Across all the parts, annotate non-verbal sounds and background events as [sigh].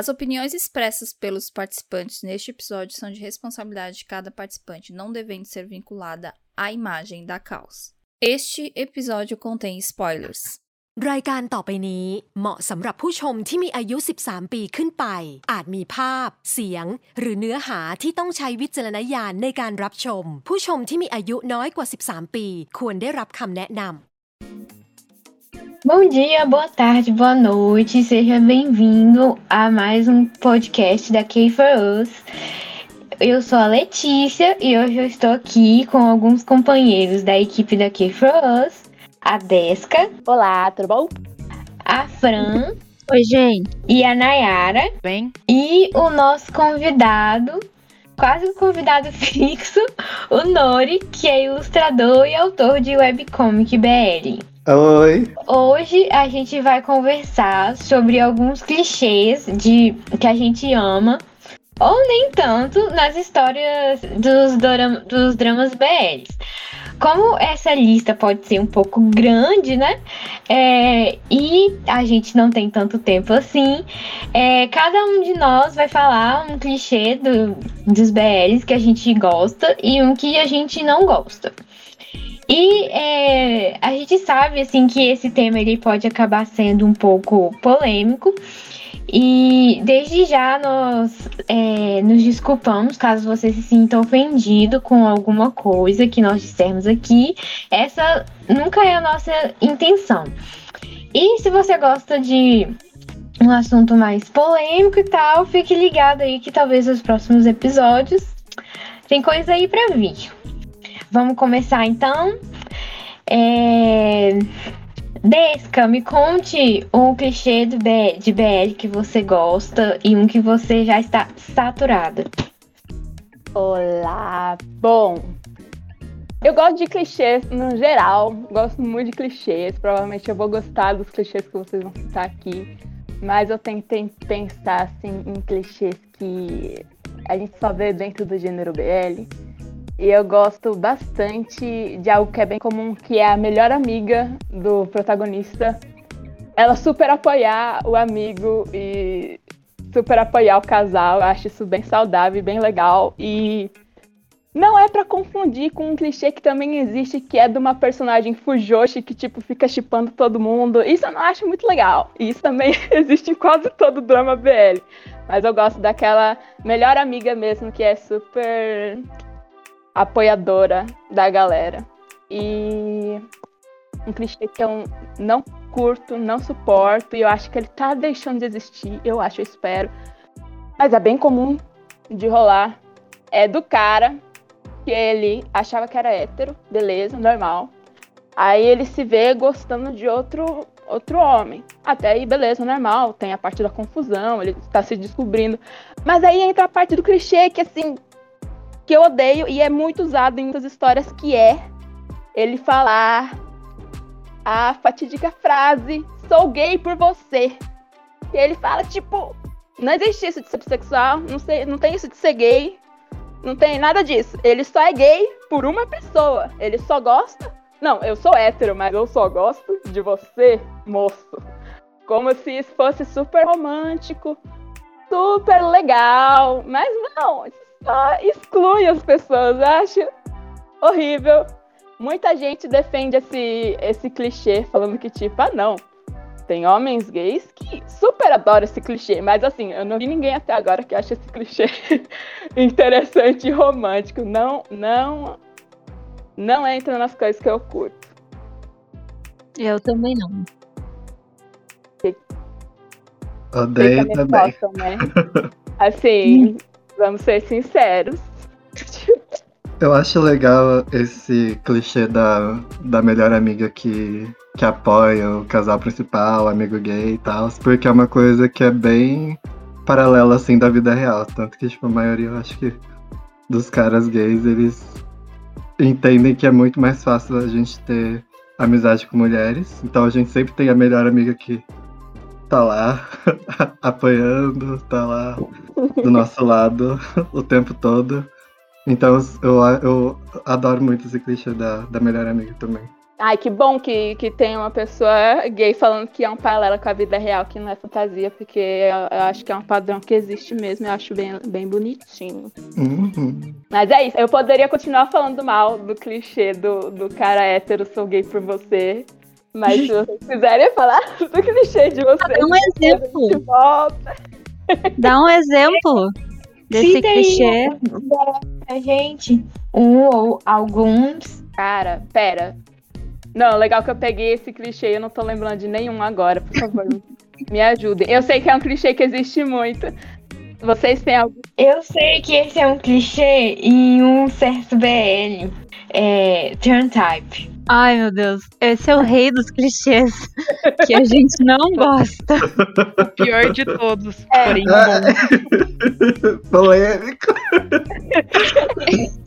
As opiniões expressas pelos participantes neste episódio são de responsabilidade de cada participante, não devendo ser vinculada à imagem da causa. Este episódio contém spoilers. รายการต่อไปนี้เหมาะสำหรับผู้ชมที่มีอายุ 13 ปีขึ้นไป อาจมีภาพ เสียง หรือเนื้อหาที่ต้องใช้วิจารณญาณในการรับชม ผู้ชมที่มีอายุน้อยกว่า 13 ปี ควรได้รับคำแนะนำ Bom dia, boa tarde, boa noite, seja bem-vindo a mais um podcast da K for Us. Eu sou a Letícia e hoje eu estou aqui com alguns companheiros da equipe da K for Us, a Desca, Olá, tudo bom? a Fran Oi, gente. e a Nayara Bem? e o nosso convidado, quase um convidado [laughs] fixo, o Nori, que é ilustrador e autor de webcomic BL. Oi, Hoje a gente vai conversar sobre alguns clichês de que a gente ama, ou nem tanto, nas histórias dos, doram- dos dramas BLs. Como essa lista pode ser um pouco grande, né? É, e a gente não tem tanto tempo assim, é, cada um de nós vai falar um clichê do- dos BLs que a gente gosta e um que a gente não gosta. E é, a gente sabe assim que esse tema ele pode acabar sendo um pouco polêmico. E desde já nós é, nos desculpamos caso você se sinta ofendido com alguma coisa que nós dissermos aqui. Essa nunca é a nossa intenção. E se você gosta de um assunto mais polêmico e tal, fique ligado aí que talvez nos próximos episódios tem coisa aí pra vir. Vamos começar então. É... Desca, me conte um clichê do B- de BL que você gosta e um que você já está saturada. Olá, bom. Eu gosto de clichês no geral, gosto muito de clichês. Provavelmente eu vou gostar dos clichês que vocês vão citar aqui, mas eu tentei pensar assim em clichês que a gente só vê dentro do gênero BL. E eu gosto bastante de algo que é bem comum, que é a melhor amiga do protagonista. Ela super apoiar o amigo e super apoiar o casal. Eu acho isso bem saudável e bem legal. E não é pra confundir com um clichê que também existe, que é de uma personagem fujoshi que, tipo, fica chipando todo mundo. Isso eu não acho muito legal. Isso também [laughs] existe em quase todo drama BL. Mas eu gosto daquela melhor amiga mesmo, que é super apoiadora da galera. E um clichê que eu não curto, não suporto, e eu acho que ele tá deixando de existir, eu acho, eu espero. Mas é bem comum de rolar. É do cara que ele achava que era hétero, beleza, normal. Aí ele se vê gostando de outro outro homem. Até aí, beleza, normal. Tem a parte da confusão, ele tá se descobrindo. Mas aí entra a parte do clichê que assim que eu odeio e é muito usado em muitas histórias que é ele falar a fatídica frase sou gay por você. E ele fala tipo, não existe isso de ser bissexual, não, sei, não tem isso de ser gay, não tem nada disso. Ele só é gay por uma pessoa. Ele só gosta. Não, eu sou hétero, mas eu só gosto de você, moço. Como se isso fosse super romântico, super legal. Mas não, isso só exclui as pessoas. Eu acho horrível. Muita gente defende esse, esse clichê, falando que, tipo, ah, não. Tem homens gays que super adoram esse clichê, mas assim, eu não vi ninguém até agora que acha esse clichê [laughs] interessante e romântico. Não, não, não entra nas coisas que eu curto. Eu também não. odeio também. né? Assim, [laughs] vamos ser sinceros. Eu acho legal esse clichê da, da melhor amiga que, que apoia o casal principal, amigo gay e tal, porque é uma coisa que é bem paralela assim da vida real. Tanto que, tipo, a maioria, eu acho que dos caras gays, eles entendem que é muito mais fácil a gente ter amizade com mulheres. Então a gente sempre tem a melhor amiga que tá lá [laughs] apoiando, tá lá do nosso lado o tempo todo. Então eu, eu adoro muito esse clichê da, da melhor amiga também. Ai, que bom que, que tem uma pessoa gay falando que é um paralelo com a vida real, que não é fantasia, porque eu, eu acho que é um padrão que existe mesmo, eu acho bem, bem bonitinho. Uhum. Mas é isso, eu poderia continuar falando mal do clichê do, do cara hétero, sou gay por você. Mas se vocês quiserem falar [laughs] do clichê de vocês, Dá um exemplo. a. Dá um exemplo desse Cita clichê. pra gente um ou alguns. Cara, pera. Não, legal que eu peguei esse clichê, eu não tô lembrando de nenhum agora, por favor. [laughs] me ajudem. Eu sei que é um clichê que existe muito. Vocês têm algum. Eu sei que esse é um clichê em um certo BL. É. Turn type. Ai, meu Deus. Esse é o rei dos clichês que a gente não [laughs] gosta. O pior de todos. É. Porém, Ah, bom. [laughs] Polêmico. [laughs]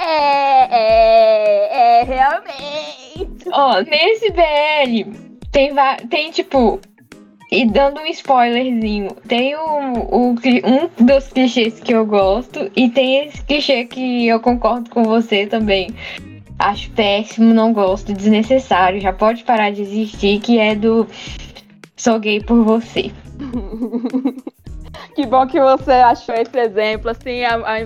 É, é, é, realmente. Ó, nesse BL tem, tem tipo. E dando um spoilerzinho, tem o, o um dos clichês que eu gosto e tem esse clichê que eu concordo com você também. Acho péssimo, não gosto, desnecessário, já pode parar de existir, que é do sou gay por você. [laughs] Que bom que você achou esse exemplo, assim, a- a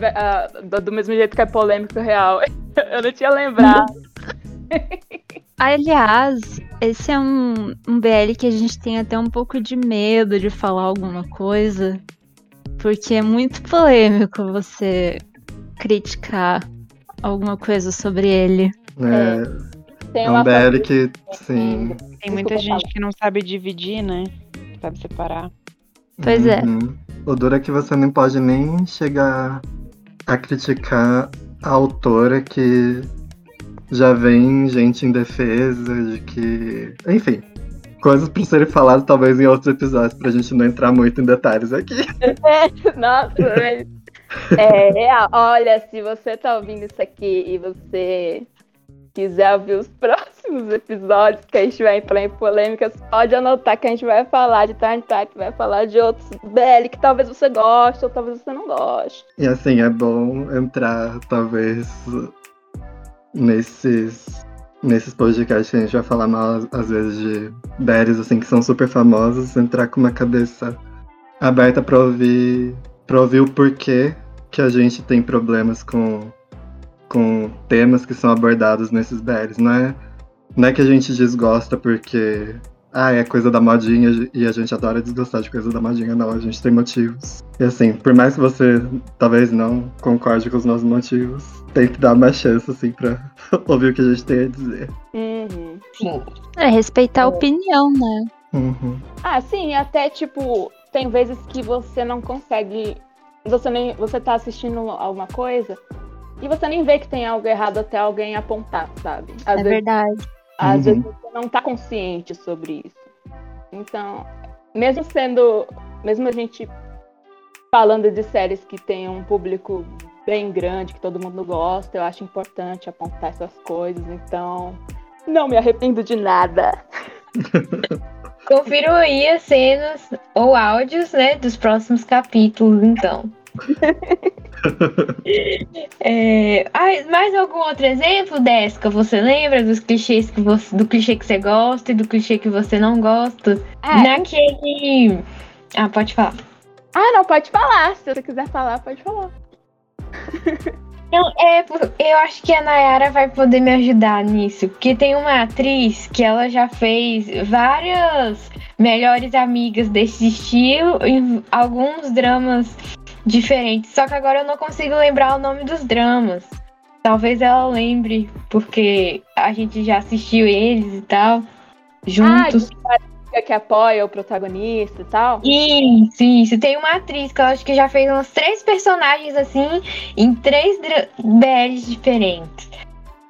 a- do, do mesmo jeito que é polêmico real. [laughs] Eu não tinha lembrado. [laughs] Aliás, esse é um, um BL que a gente tem até um pouco de medo de falar alguma coisa, porque é muito polêmico você criticar alguma coisa sobre ele. É, Tem é um BL que, sim. Tem muita gente que não sabe dividir, né? Sabe separar. Pois é. Uhum. O duro é que você não pode nem chegar a criticar a autora que já vem gente em defesa de que. Enfim. Coisas pra serem faladas talvez em outros episódios, pra gente não entrar muito em detalhes aqui. [laughs] Nossa, mas- é. Olha, se você tá ouvindo isso aqui e você quiser ouvir os [laughs] próximos episódios que a gente vai entrar em polêmicas, pode anotar que a gente vai falar de Time Type, vai falar de outros BL que talvez você goste ou talvez você não goste. E assim, é bom entrar, talvez, nesses, nesses podcasts a gente vai falar mal, às vezes, de BLs, assim, que são super famosos, entrar com uma cabeça aberta pra ouvir, pra ouvir o porquê que a gente tem problemas com, com temas que são abordados nesses BLs. Não é, não é que a gente desgosta porque ah, é coisa da modinha e a gente adora desgostar de coisa da modinha, não, a gente tem motivos. E assim, por mais que você talvez não concorde com os nossos motivos, tente dar uma chance, assim, pra [laughs] ouvir o que a gente tem a dizer. Uhum. Sim. É respeitar a opinião, né? Uhum. Ah, sim, até tipo, tem vezes que você não consegue. Você nem. Você tá assistindo alguma coisa e você nem vê que tem algo errado até alguém apontar, sabe? Às É vezes, verdade. às Uhum. vezes você não tá consciente sobre isso. Então, mesmo sendo. Mesmo a gente falando de séries que tem um público bem grande, que todo mundo gosta, eu acho importante apontar essas coisas. Então, não me arrependo de nada. Confiram aí as cenas ou áudios, né, dos próximos capítulos, então. [laughs] É, ai, mais algum outro exemplo, Desca? Você lembra dos clichês que você, do clichê que você gosta e do clichê que você não gosta? É, Naquele. Ah, pode falar. Ah, não, pode falar. Se você quiser falar, pode falar. Não, é, eu acho que a Nayara vai poder me ajudar nisso. Porque tem uma atriz que ela já fez várias melhores amigas desse estilo em alguns dramas diferentes. Só que agora eu não consigo lembrar o nome dos dramas. Talvez ela lembre, porque a gente já assistiu eles e tal. Juntos. Ah, que apoia o protagonista e tal. Isso, isso. Tem uma atriz que eu acho que já fez uns três personagens assim em três BLs diferentes.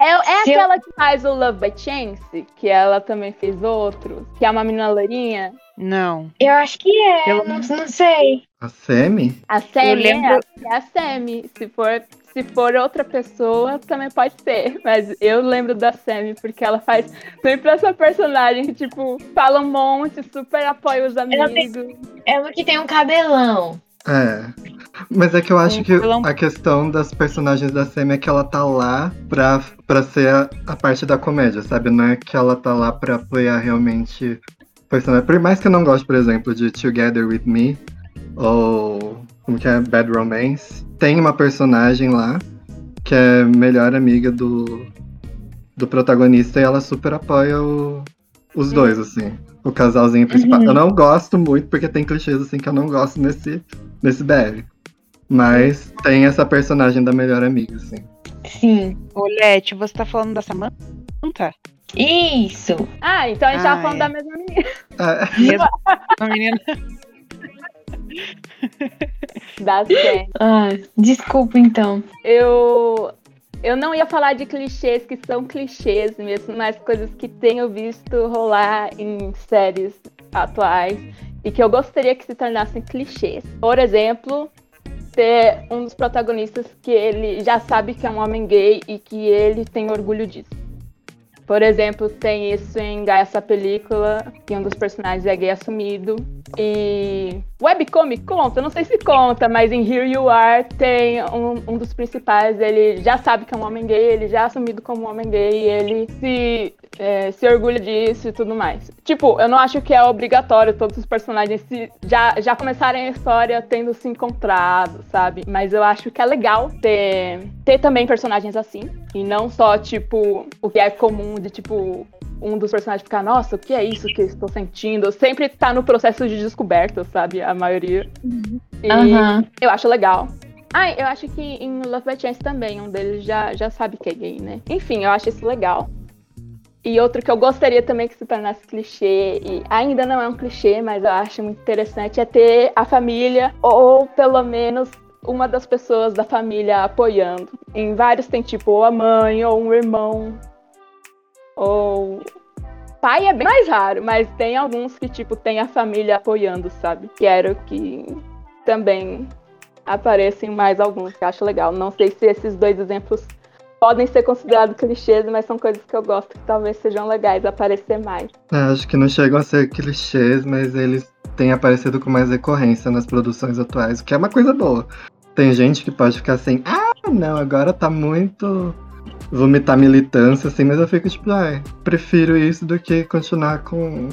É, é Se eu- aquela que faz o Love by Chance, que ela também fez outro, que é uma menina loirinha. Não. Eu acho que é, Eu- não, não sei. A Semi? A Semi, lembro- é, é a Semi. Se for, se for outra pessoa, também pode ser. Mas eu lembro da Semi, porque ela faz sempre essa personagem que, tipo, fala um monte, super apoia os tem- amigos. É uma que tem um cabelão. É. Mas é que eu acho Um que vilão. a questão das personagens da Semi é que ela tá lá pra, pra ser a, a parte da comédia, sabe? Não é que ela tá lá pra apoiar realmente personagem. Por mais que eu não goste, por exemplo, de Together With Me ou como que é Bad Romance, tem uma personagem lá que é melhor amiga do, do protagonista e ela super apoia o- os dois, assim. O casalzinho principal. Uhum. Eu não gosto muito, porque tem clichês assim que eu não gosto nesse, nesse BL. Mas tem essa personagem da melhor amiga, assim. Sim. Olete, você tá falando da Samantha? Isso. Ah, então a gente tava Ah, falando é. da mesma menina. É, Mesmo a menina. Da Sam. Ah, desculpa então. Eu. Eu não ia falar de clichês que são clichês mesmo, mas coisas que tenho visto rolar em séries atuais e que eu gostaria que se tornassem clichês. Por exemplo, ter um dos protagonistas que ele já sabe que é um homem gay e que ele tem orgulho disso. Por exemplo, tem isso em essa película, que um dos personagens é gay assumido. E webcomic conta, não sei se conta, mas em Here You Are tem um, um dos principais, ele já sabe que é um homem gay, ele já é assumido como um homem gay, ele se, é, se orgulha disso e tudo mais. Tipo, eu não acho que é obrigatório todos os personagens se, já, já começarem a história tendo se encontrado, sabe? Mas eu acho que é legal ter, ter também personagens assim, e não só, tipo, o que é comum de, tipo, um dos personagens ficar, nossa, o que é isso que eu estou sentindo? Sempre tá no processo de descoberta, sabe? A maioria. E Aham. eu acho legal. Ah, eu acho que em Love by Chance também, um deles já, já sabe que é gay, né? Enfim, eu acho isso legal. E outro que eu gostaria também que se tornasse clichê, e ainda não é um clichê, mas eu acho muito interessante, é ter a família, ou pelo menos uma das pessoas da família apoiando. Em vários tem tipo ou a mãe, ou um irmão, ou. Pai é bem mais raro, mas tem alguns que, tipo, tem a família apoiando, sabe? Quero que também apareçam mais alguns, que eu acho legal. Não sei se esses dois exemplos podem ser considerados clichês, mas são coisas que eu gosto que talvez sejam legais aparecer mais. É, acho que não chegam a ser clichês, mas eles têm aparecido com mais recorrência nas produções atuais, o que é uma coisa boa. Tem gente que pode ficar assim, ah, não, agora tá muito vomitar militância, assim, mas eu fico tipo, ai, prefiro isso do que continuar com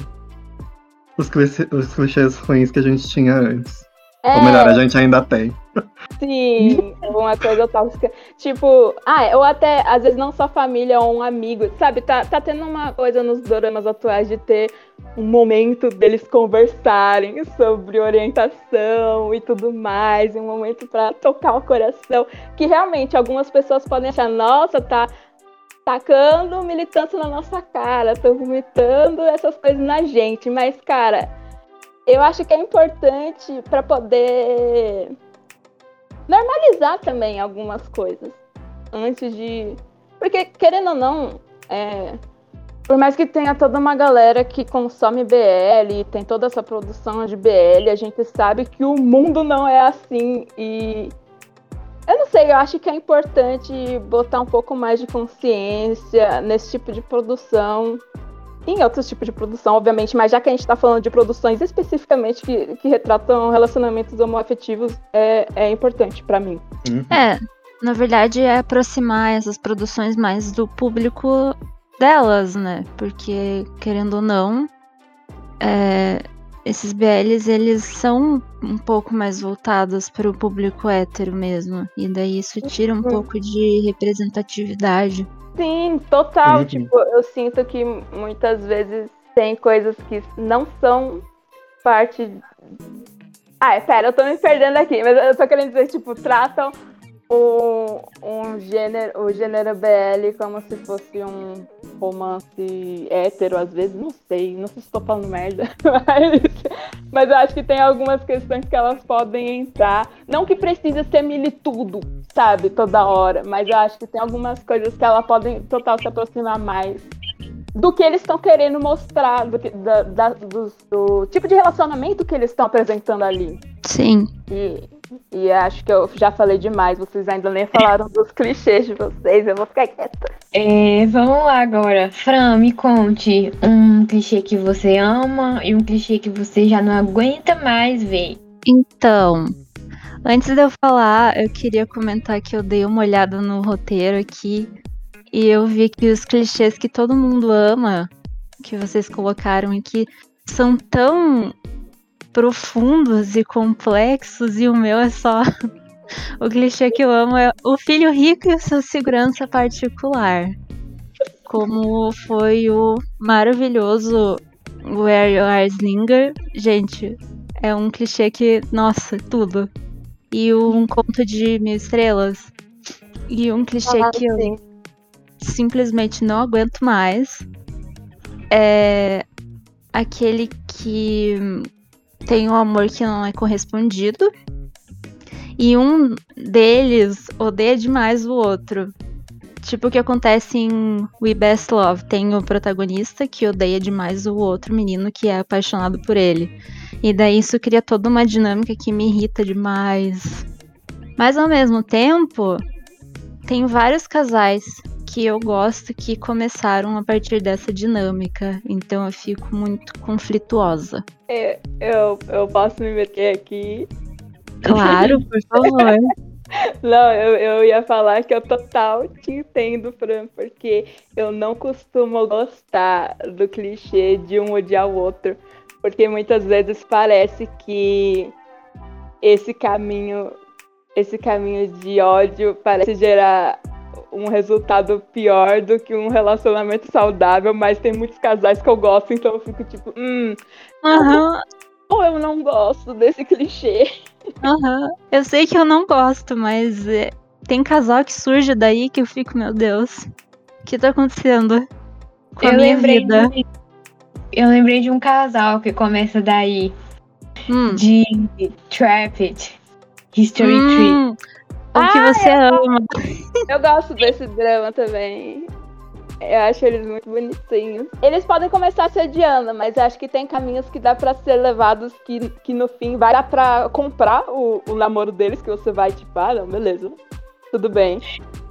os clichês ruins que a gente tinha antes. Ou melhor, a gente ainda tem. Sim, uma coisa tóxica. Tipo, ah, ou até, às vezes, não só família ou um amigo, sabe? Tá, tá tendo uma coisa nos doramas atuais de ter um momento deles conversarem sobre orientação e tudo mais, um momento pra tocar o coração. Que realmente algumas pessoas podem achar, nossa, tá tacando militância na nossa cara, tô vomitando essas coisas na gente, mas, cara, eu acho que é importante pra poder normalizar também algumas coisas antes de. Porque, querendo ou não, é, por mais que tenha toda uma galera que consome BL, tem toda essa produção de BL, a gente sabe que o mundo não é assim. E eu não sei, eu acho que é importante botar um pouco mais de consciência nesse tipo de produção. Em outros tipos de produção, obviamente, mas já que a gente está falando de produções especificamente que, que retratam relacionamentos homoafetivos, é, é importante para mim. É, na verdade é aproximar essas produções mais do público delas, né? Porque, querendo ou não, é, esses BLs, eles são um pouco mais voltados para o público hétero mesmo. E daí isso tira um Uhum. pouco de representatividade. Sim, total. Uhum. Tipo, eu sinto que muitas vezes tem coisas que não são parte. Ah, pera, eu tô me perdendo aqui, mas eu tô querendo dizer, tipo, tratam o, um gênero, o gênero BL como se fosse um romance hétero, às vezes, não sei, não sei se tô falando merda, [laughs] mas, mas eu acho que tem algumas questões que elas podem entrar. Não que precisa ser militudo, sabe, toda hora, mas eu acho que tem algumas coisas que elas podem total se aproximar mais do que eles estão querendo mostrar, do, que- da- da- do- do tipo de relacionamento que eles estão apresentando ali. Sim. E, e acho que eu já falei demais, vocês ainda nem falaram dos clichês de vocês, eu vou ficar quieta. É, vamos lá agora. Fran, me conte um clichê que você ama e um clichê que você já não aguenta mais ver. Então, Antes de eu falar, eu queria comentar que eu dei uma olhada no roteiro aqui e eu vi que os clichês que todo mundo ama, que vocês colocaram aqui, são tão profundos e complexos e o meu é só [laughs] o clichê que eu amo é o filho rico e a sua segurança particular. Como foi o maravilhoso Where Your Eyes Linger. Gente, é um clichê que, nossa, tudo. E um conto de mil estrelas. E um clichê Ah, que eu sim. simplesmente não aguento mais. É aquele que tem um amor que não é correspondido. E um deles odeia demais o outro. Tipo o que acontece em We Best Love. Tem o protagonista que odeia demais o outro menino que é apaixonado por ele. E daí isso cria toda uma dinâmica que me irrita demais. Mas ao mesmo tempo, tem vários casais que eu gosto que começaram a partir dessa dinâmica. Então eu fico muito conflituosa. Eu, eu posso me meter aqui. Claro, [laughs] por favor. Não, eu, eu ia falar que eu total te entendo, Fran, porque eu não costumo gostar do clichê de um odiar o outro. Porque muitas vezes parece que esse caminho, esse caminho de ódio parece gerar um resultado pior do que um relacionamento saudável, mas tem muitos casais que eu gosto, então eu fico tipo, hum, Aham, ou eu não gosto desse clichê. aham. Eu sei que eu não gosto, mas é, tem casal que surge daí que eu fico, meu Deus, o que tá acontecendo com a eu minha lembrei vida? de, eu lembrei de um casal que começa daí, Hum. de Trapped, History Tree. O que Ah, você ama. Eu gosto [laughs] desse drama também. Eu acho eles muito bonitinhos. Eles podem começar se odiando, mas eu acho que tem caminhos que dá pra ser levados que, que no fim vai dar pra comprar o, o namoro deles, que você vai tipo, ah, não, beleza. Tudo bem.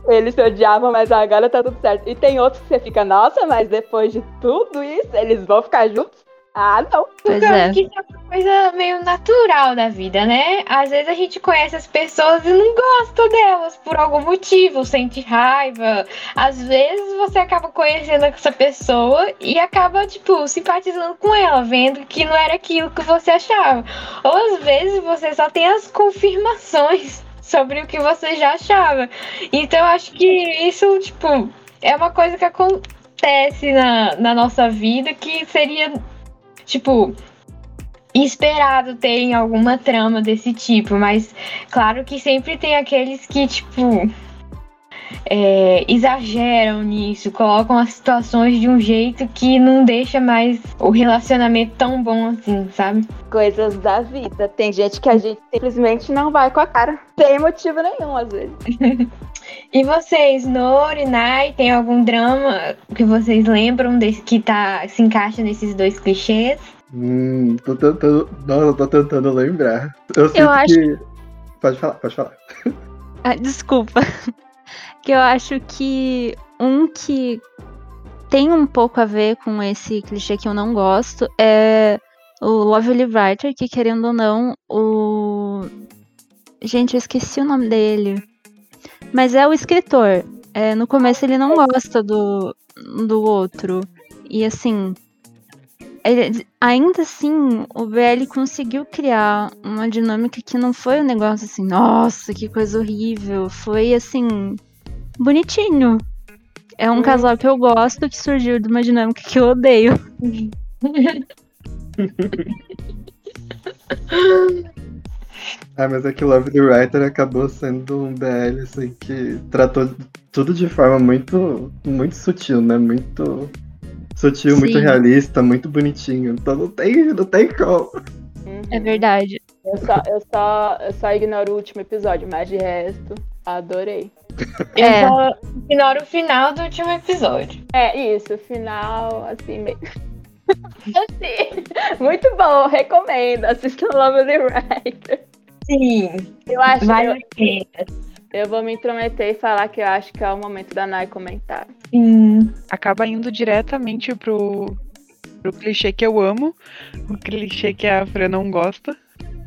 Eles se odiavam, mas agora tá tudo certo. E tem outros que você fica, nossa, mas depois de tudo isso, eles vão ficar juntos? Ah, não. Pois eu é. acho que isso é uma coisa meio natural da vida, né? Às vezes a gente conhece as pessoas e não gosta delas por algum motivo, sente raiva. Às vezes você acaba conhecendo essa pessoa e acaba, tipo, simpatizando com ela, vendo que não era aquilo que você achava. Ou às vezes você só tem as confirmações [laughs] sobre o que você já achava. Então eu acho que isso, tipo, é uma coisa que acontece na, na nossa vida que seria tipo, esperado terem alguma trama desse tipo, mas claro que sempre tem aqueles que, tipo, é, exageram nisso, colocam as situações de um jeito que não deixa mais o relacionamento tão bom assim, sabe? Coisas da vida. Tem gente que a gente simplesmente não vai com a cara. Sem motivo nenhum, às vezes. [laughs] E vocês, Nori, Nai, tem algum drama que vocês lembram desse que tá, se encaixa nesses dois clichês? Hum, tô tentando. Nossa, tô tentando lembrar. Eu sinto acho- que. Pode falar, pode falar. [laughs] Ah, desculpa. [laughs] que eu acho que um que tem um pouco a ver com esse clichê que eu não gosto é o Lovely Writer, que querendo ou não, o. Gente, eu esqueci o nome dele. Mas é o escritor. É, no começo ele não gosta do, do outro. E assim. ele- ainda assim, o BL conseguiu criar uma dinâmica que não foi um negócio assim, nossa, que coisa horrível. Foi assim, bonitinho. É um casal que eu gosto que surgiu de uma dinâmica que eu odeio. [laughs] [laughs] Ah, mas é que Love the Writer acabou sendo um BL assim que tratou tudo de forma muito, muito sutil, né? Muito sutil, muito Sim. realista, muito bonitinho. Então não tem, não tem como. É verdade. Eu só, eu, só, eu só ignoro o último episódio, mas de resto, adorei. Eu É. só ignoro o final do último episódio. É isso, final, assim, meio. Assim, muito bom, recomendo. Assistam Love the Writer. Sim, Eu acho vale eu, a pena. eu vou me intrometer e falar que eu acho que é o momento da Nai comentar. Sim. Acaba indo diretamente pro, pro clichê que eu amo, o clichê que a Fran não gosta.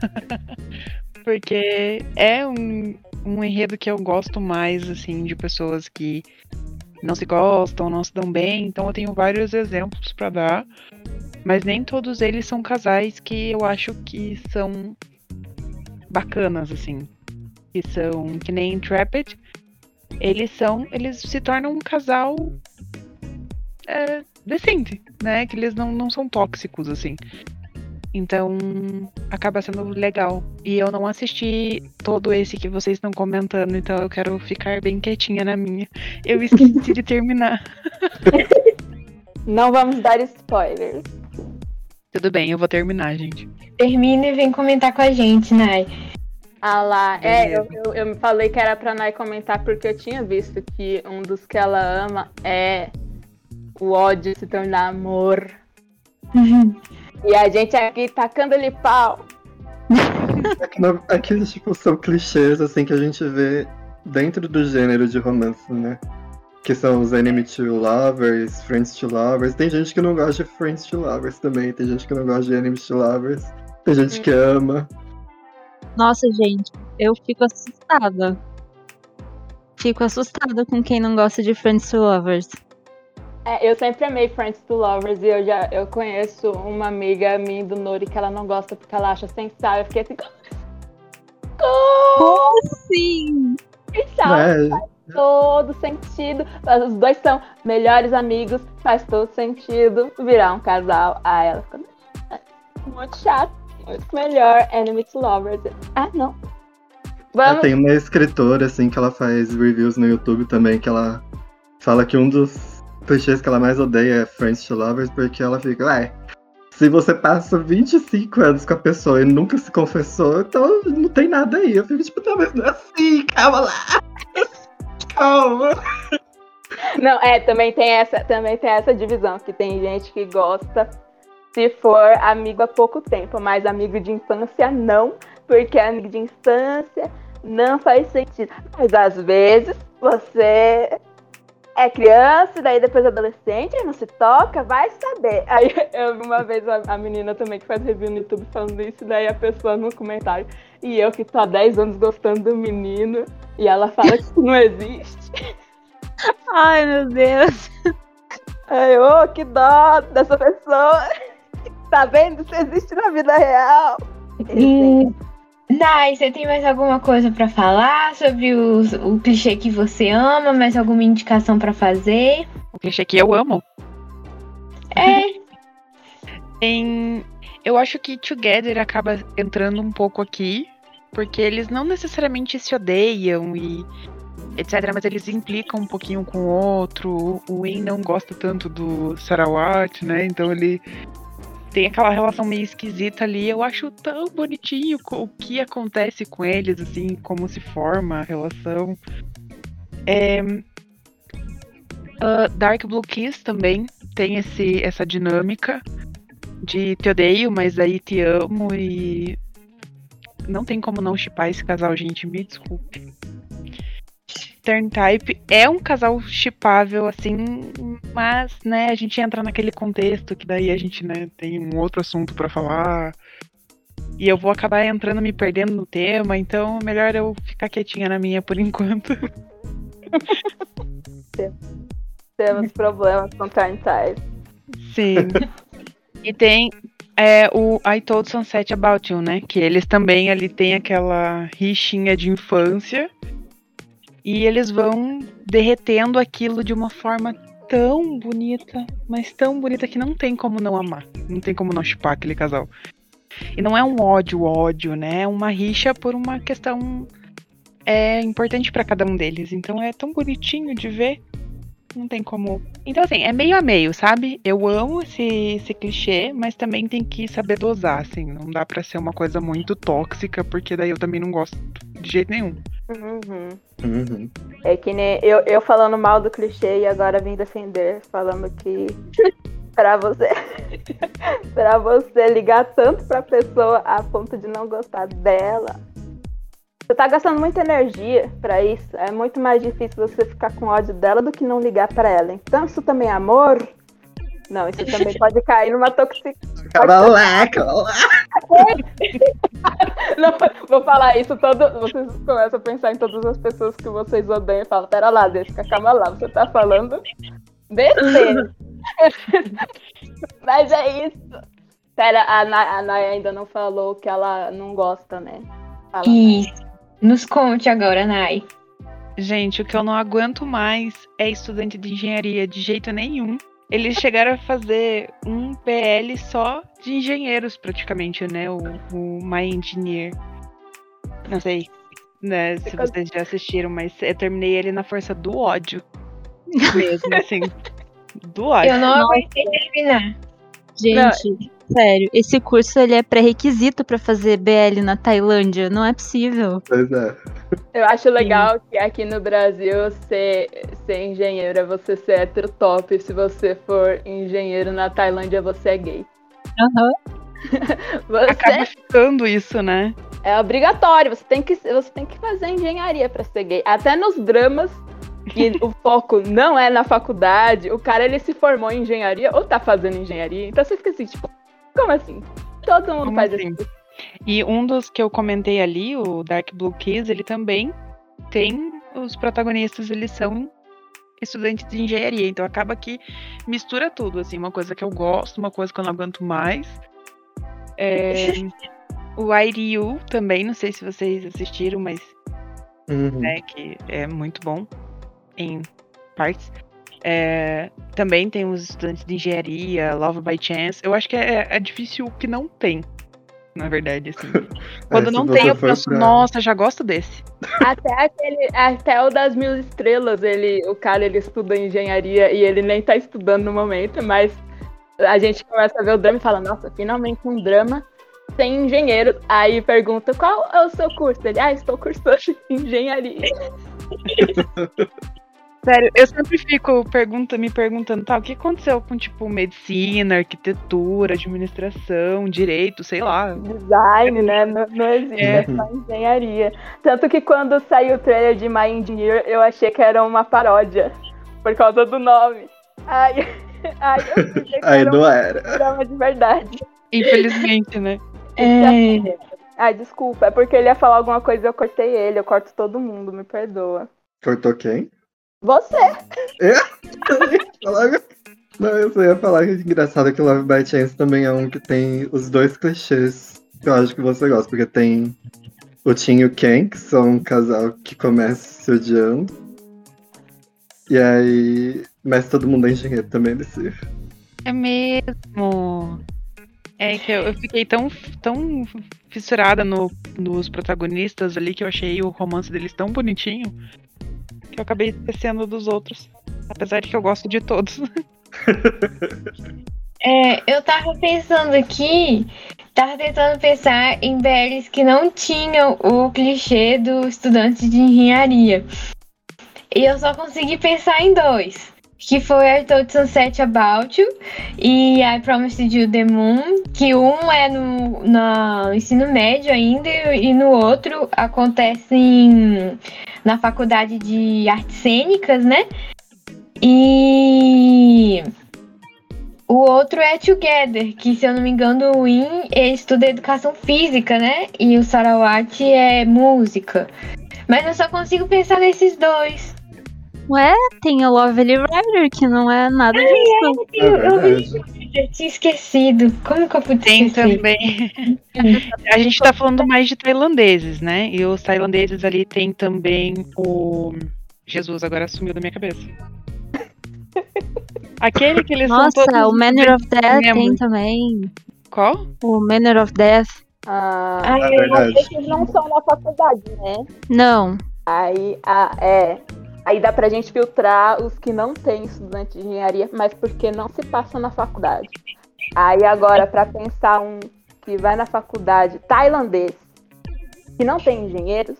[laughs] porque é um, um enredo que eu gosto mais, assim, de pessoas que não se gostam, não se dão bem. Então eu tenho vários exemplos para dar, mas nem todos eles são casais que eu acho que são bacanas, assim. Que são que nem Intrepid. Eles são. Eles se tornam um casal é, decente, né? Que eles não, não são tóxicos, assim. Então, acaba sendo legal. E eu não assisti todo esse que vocês estão comentando, então eu quero ficar bem quietinha na minha. Eu esqueci de terminar. [laughs] Não vamos dar spoilers. Tudo bem, eu vou terminar, gente. Termina e vem comentar com a gente, Nai. Ah lá, é, eu, eu, eu falei que era pra Nai comentar porque eu tinha visto que um dos que ela ama é o ódio se tornar amor. E a gente aqui tacando-lhe pau. É que, não- Aqueles, tipo, são clichês, assim, que a gente vê dentro do gênero de romance, né? Que são os enemy to lovers, friends to lovers. Tem gente que não gosta de friends to lovers também. Tem gente que não gosta de enemies to lovers. Tem gente que ama. Nossa, gente, eu fico assustada. Fico assustada com quem não gosta de Friends to Lovers. É, eu sempre amei Friends to Lovers e eu já eu conheço uma amiga minha do Nori que ela não gosta porque ela acha sensual. Eu fiquei assim. Como? Sim! Sensual, Né? todo sentido. Os dois são melhores amigos, faz todo sentido virar um casal. Ah, ela ficou muito chato, muito melhor. Enemy to Lovers. Ah, não. Vamos. Tem uma escritora, assim, que ela faz reviews no YouTube também, que ela fala que um dos clichês que ela mais odeia é Friends to Lovers, porque ela fica, ué, se você passa 25 anos com a pessoa e nunca se confessou, então não tem nada aí. Eu fico tipo, talvez não é assim, calma lá. [laughs] Calma. Não, é, também tem essa, também tem essa divisão, que tem gente que gosta se for amigo há pouco tempo, mas amigo de infância não, porque amigo de infância não faz sentido. Mas às vezes você é criança, e daí depois adolescente, não se toca, vai saber. [laughs] Aí eu vi uma vez a, a menina também que faz review no YouTube falando isso, e daí a pessoa no comentário, e eu que tô há 10 anos gostando do menino, e ela fala que isso não existe. [laughs] Ai, meu Deus. Ai, ô, que dó dessa pessoa. [laughs] Tá vendo? Isso existe na vida real. Hum, Nai, você tem mais alguma coisa pra falar sobre os- o clichê que você ama? Mais alguma indicação pra fazer? O clichê que eu amo. É, [laughs] Tem. Eu acho que Together acaba entrando um pouco aqui, porque eles não necessariamente se odeiam e etc, mas eles implicam um pouquinho com o outro. O Wayne não gosta tanto do Sarawat, né? Então ele tem aquela relação meio esquisita ali. Eu acho tão bonitinho o que acontece com eles, assim, como se forma a relação. É, ah, Dark Blue Kiss também tem esse, essa dinâmica de te odeio, mas aí te amo e não tem como não chipar esse casal, gente, me desculpe. Turn Type é um casal chipável, assim, mas, né, a gente entra naquele contexto que daí a gente, né, tem um outro assunto pra falar. E eu vou acabar entrando, me perdendo no tema, então é melhor eu ficar quietinha na minha por enquanto. [laughs] Temos problemas com Turn Type. Sim. e tem é, o I Told Sunset About You, né? Que eles também ali têm aquela rixinha de infância. E eles vão derretendo aquilo de uma forma tão bonita, mas tão bonita que não tem como não amar. Não tem como não chipar aquele casal. E não é um ódio, ódio, né? É uma rixa por uma questão é importante pra cada um deles. Então é tão bonitinho de ver. Não tem como. Então, assim, é meio a meio, sabe? Eu amo esse, esse clichê, mas também tem que saber dosar, assim. Não dá pra ser uma coisa muito tóxica, porque daí eu também não gosto de jeito nenhum. Uhum. Uhum. É que nem eu, eu falando mal do clichê e agora vim defender, falando que [laughs] pra você [laughs] pra você ligar tanto pra pessoa a ponto de não gostar dela. Você tá gastando muita energia pra isso. É muito mais difícil você ficar com ódio dela do que não ligar pra ela. Então isso também é amor? Não, isso também [laughs] pode cair numa toxicidade. Calma lá, calma lá. [laughs] Não, vou falar isso, todo, vocês começam a pensar em todas as pessoas que vocês odeiam e falam, pera lá, deixa, calma lá, você tá falando besteira. [laughs] Mas é isso. Pera, a, Na, a Naya ainda não falou que ela não gosta, né? Fala, Isso. Nos conte agora, Nai. Gente, o que eu não aguento mais é estudante de engenharia de jeito nenhum. Eles chegaram a fazer um PL só de engenheiros, praticamente, né? O, o My Engineer. Não sei né, se vocês já assistiram, mas eu terminei ele na força do ódio. [laughs] Mesmo, assim. Do ódio. Eu não aguentei terminar. Gente, sério, esse curso ele é pré-requisito pra fazer BL na Tailândia. Não é possível. Pois é. Eu acho legal que aqui no Brasil ser, ser engenheiro é você ser hétero top. Se você for engenheiro na Tailândia, você é gay. [laughs] Você Acaba ficando isso, né? é obrigatório, você tem que, você tem que fazer engenharia pra ser gay. Até nos dramas, que o foco não é na faculdade, o cara ele se formou em engenharia ou tá fazendo engenharia. Então você fica assim, tipo, como assim? Todo mundo Como faz assim? isso. E um dos que eu comentei ali, o Dark Blue Kiss, ele também tem os protagonistas, eles são estudantes de engenharia, então acaba que mistura tudo, assim, uma coisa que eu gosto, uma coisa que eu não aguento mais. É, [laughs] o IDU também, não sei se vocês assistiram, mas Uhum. né, que é muito bom em partes. É, também tem os estudantes de engenharia, Love by Chance. Eu acho que é, é difícil o que não tem, na verdade, assim. [laughs] Quando É, não tem, eu penso, pra- nossa, já gosto desse. Até aquele, até o das mil estrelas, ele, o cara ele estuda engenharia e ele nem tá estudando no momento, mas a gente começa a ver o drama e fala, nossa, finalmente um drama sem engenheiro. Aí pergunta qual é o seu curso? Ele, ah, estou cursando [laughs] engenharia. [laughs] Sério, eu sempre fico pergunta, me perguntando, tá, o que aconteceu com, tipo, medicina, arquitetura, administração, direito, sei lá. Design, né? Não, não existe, é. É. só engenharia. Tanto que quando saiu o trailer de My Engineer, eu achei que era uma paródia, por causa do nome. Aí, [laughs] aí eu que Aí era não um era. drama de verdade. Infelizmente, né? É, Ai, desculpa, é porque ele ia falar alguma coisa e eu cortei ele. Eu corto todo mundo, me perdoa. Cortou quem? Você! [laughs] Falar- Não, eu só ia falar que é engraçado que Love by Chance também é um que tem os dois clichês que eu acho que você gosta, porque tem o Tim e o Ken, que são um casal que começa se odiando. E aí. Mas todo mundo é engenheiro também desse. É mesmo. É que eu, fiquei tão, tão fissurada no- nos protagonistas ali que eu achei o romance deles tão bonitinho que eu acabei esquecendo dos outros. Apesar de que eu gosto de todos. [laughs] é, eu tava pensando aqui, tava tentando pensar em BLs que não tinham o clichê do estudante de engenharia. E eu só consegui pensar em dois. Que foi I Told Sunset About You e I Promised You the Moon. Que um é no, no ensino médio ainda e no outro acontece em- na faculdade de artes cênicas, né? E o outro é Together, que se eu não me engano o In ele estuda educação física, né? E o Sarawat é música. Mas eu só consigo pensar nesses dois. Ué, tem o Lovely Rider, que não é nada disso. Eu, eu vi verdade. eu tinha esquecido. Como que eu pude Tem esquecer? também. A gente tá falando mais de tailandeses, né? E os tailandeses ali tem também o. Jesus, agora sumiu da minha cabeça. [laughs] Aquele que eles são Nossa, todos. o Manner of Death tem membros. também. Qual? O Manner of Death. Ah, Ah, É verdade. esses não são na faculdade, né? Não. Aí, ah, é. Aí dá pra gente filtrar os que não têm estudante de engenharia, mas porque não se passa na faculdade. Aí agora, pra pensar um que vai na faculdade tailandês, que não tem engenheiros,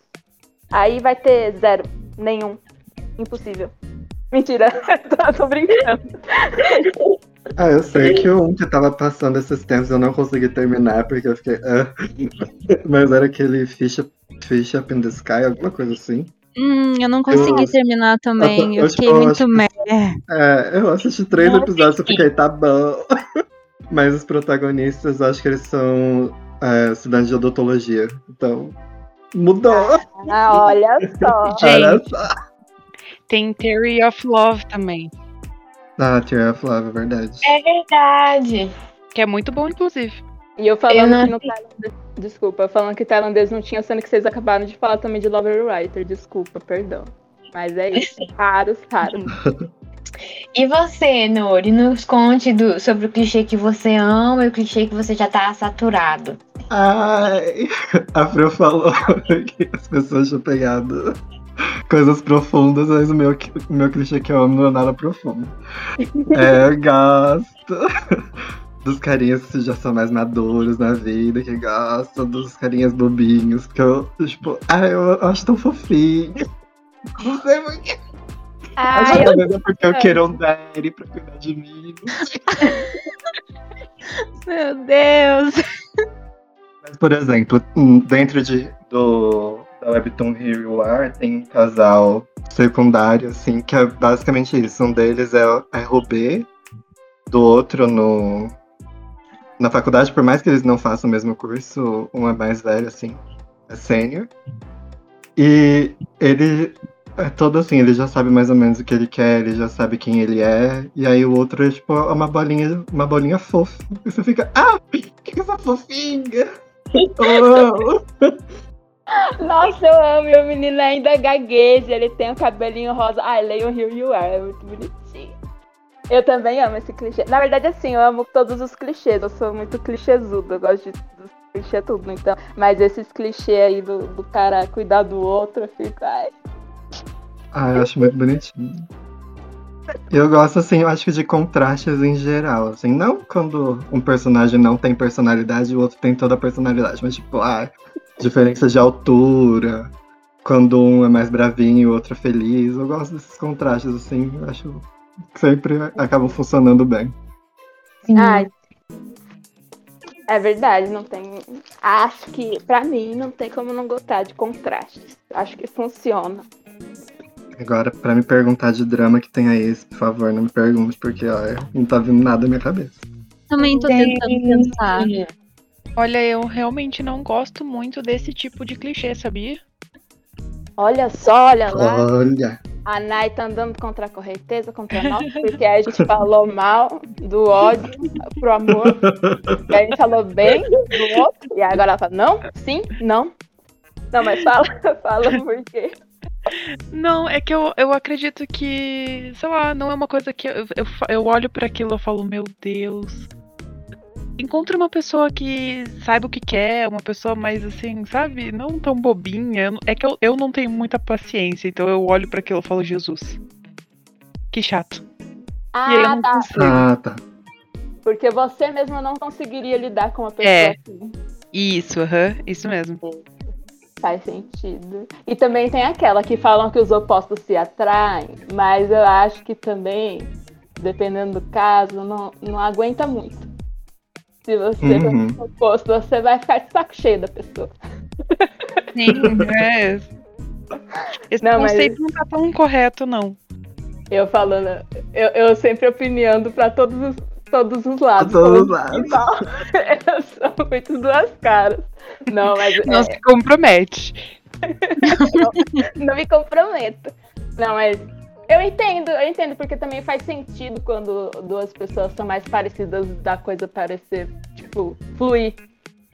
aí vai ter zero, nenhum. Impossível. Mentira, [laughs] tô brincando. Ah, eu sei que um que tava passando esses tempos eu não consegui terminar porque eu fiquei. ah. [laughs] Mas era aquele Fish, Fish Up in the Sky, alguma coisa assim. Hum, eu não consegui Eu- terminar também. eu Eu fiquei que eu muito meh. É, eu assisti três Não episódios e fiquei, tá bom. [laughs] Mas os protagonistas, eu acho que eles são é, estudantes de odontologia. Então, Mudou. Ah, olha só. [laughs] Olha Gente, só. tem Theory of Love também. Ah, Tear of Love, é verdade. É verdade. Que é muito bom, inclusive. E eu Eu falando não que no tailandês. Desculpa, falando que tailandês não tinha, sendo que vocês acabaram de falar também de Lover Writer. Desculpa, perdão. Mas é isso. [laughs] Raros, raros. [laughs] E você, Nori, nos conte do- sobre o clichê que você ama e o clichê que você já tá saturado. Ai, [laughs] a Fran falou que as pessoas tinham pegado coisas profundas, mas o meu, o meu clichê que eu amo não é nada profundo. É, eu gosto dos carinhas que já são mais maduros na vida, que gostam dos carinhas bobinhos, que eu, tipo, ai, eu acho tão fofinho. Não sei por quê. Acho que talvez é porque eu quero um daddy pra cuidar de mim. [laughs] Meu Deus. Mas, por exemplo, hum, dentro de, do, da Webtoon Here You Are, tem um casal secundário, assim, que é basicamente isso. Um deles é, é Rubê, do outro no, na faculdade, por mais que eles não façam o mesmo curso, um é mais velho, assim, é sênior. E ele é todo assim, ele já sabe mais ou menos o que ele quer, ele já sabe quem ele é, e aí o outro é tipo é uma bolinha, uma bolinha fofa. E você fica, ah, [laughs] que essa fofinha! Oh. [laughs] Nossa, eu amo. E o menino ainda gagueja. Ele tem o cabelinho rosa. Ai, leiam Here You Are. É muito bonitinho. Eu também amo esse clichê. Na verdade, assim, eu amo todos os clichês. Eu sou muito clichêzuda. Eu gosto de, dos clichês tudo. Então, mas esses clichês aí do, do cara cuidar do outro, eu fico. Ai. Ah, eu acho muito bonitinho. Eu gosto, assim, eu acho que de contrastes em geral, assim, não quando um personagem não tem personalidade e o outro tem toda a personalidade, mas tipo, ah, diferença de altura, quando um é mais bravinho e o outro é feliz, eu gosto desses contrastes, assim, eu acho sempre acabam funcionando bem. Sim. Ai. É verdade, não tem. Acho que, pra mim, não tem como não gostar de contrastes. Acho que funciona. Agora, pra me perguntar de drama que tem aí, por favor, não me pergunte, porque ó, não tá vindo nada na minha cabeça. Também tô tentando pensar. Olha, eu realmente não gosto muito desse tipo de clichê, sabia? Olha só, olha lá. Olha, A Nai tá andando contra a correnteza, contra nós, porque a gente falou mal do ódio pro amor. E a gente falou bem do outro. E agora ela fala, não, sim, não. Não, mas fala, [laughs] fala por quê. Não, é que eu, eu acredito que, sei lá, não é uma coisa que eu, eu, eu olho pra aquilo e falo, meu Deus. Encontre uma pessoa que saiba o que quer, uma pessoa mais assim, sabe? Não tão bobinha. É que eu, eu não tenho muita paciência, então eu olho pra aquilo e falo, Jesus. Que chato. e aí eu Ah, não tá. consigo. ah, tá. Porque você mesmo não conseguiria lidar com uma pessoa É. assim. Isso, aham, isso mesmo. Faz sentido. E também tem aquela que falam que os opostos se atraem, mas eu acho que também, dependendo do caso, não, não aguenta muito. Se você Uhum. for oposto, você vai ficar de saco cheio da pessoa. Sim, é. Esse Não, mas- conceito não tá tão correto, não. Eu falando, eu, eu sempre opinando pra todos os, todos os lados. Todos os lados. não. [laughs] Eu sou muito duas caras. Não, mas é, Não se compromete. [laughs] não me comprometo. Não, mas eu entendo, eu entendo, porque também faz sentido quando duas pessoas são mais parecidas da coisa parecer, tipo, fluir.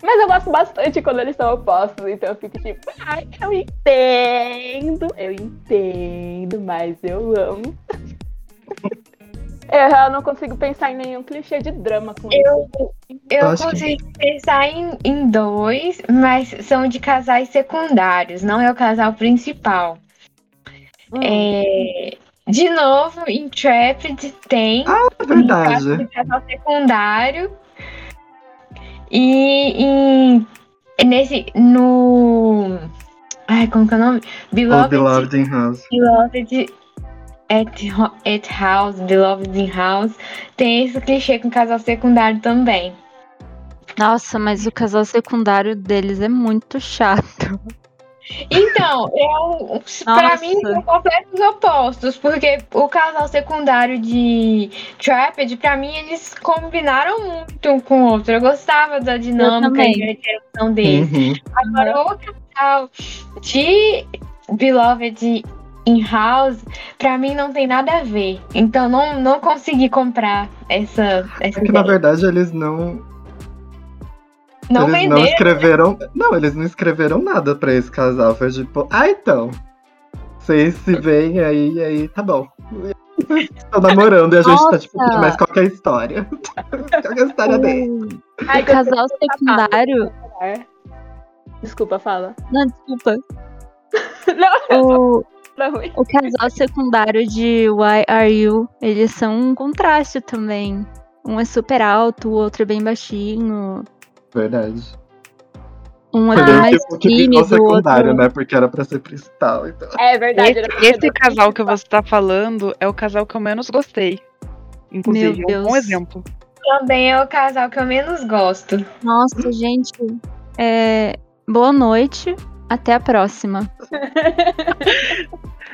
Mas eu gosto bastante quando eles são opostos, então eu fico tipo, ai, eu entendo, eu entendo, mas eu amo. [laughs] Eu, eu não consigo pensar em nenhum clichê de drama com isso. Eu, eu Acho que- consigo pensar em, em dois, mas são de casais secundários, não é o casal principal. Hum. É, de novo, em Trapped tem Ah, é um verdade. de casal secundário. E em, nesse. No. Ai, como que é o nome? Beloved, Beloved in House. Beloved at, at House, Beloved in House. Tem esse clichê com casal secundário também. Nossa, mas o casal secundário deles é muito chato. Então, eu, pra Nossa. mim são completos opostos, porque o casal secundário de Trapped, pra mim, eles combinaram muito um com o outro. Eu gostava da dinâmica e da interação deles. Uhum. Agora, o casal de Beloved in House, pra mim não tem nada a ver. Então, não, não consegui comprar essa, essa É que na verdade eles não. Não eles não venderam. escreveram. Não, eles não escreveram nada pra esse casal. Foi tipo, ah, então. Vocês se veem aí, aí, tá bom. [laughs] Estão namorando e a gente tá tipo, mas qual que é a história? [laughs] qual que é a história dele? Ai, O casal secundário. Desculpa, fala. Não, desculpa. [laughs] Não, O, tá ruim. o casal secundário de Why Are You, eles são um contraste também. Um é super alto, o outro é bem baixinho. Verdade. Um Foi bem mais tipo tímido, secundário, outro. né? Porque era pra ser principal. Então. É verdade. era Esse, esse casal que você tá falando é o casal que eu menos gostei. Inclusive, Meu é um bom exemplo. Também é o casal que eu menos gosto. Nossa, gente. É... Boa noite. Até a próxima.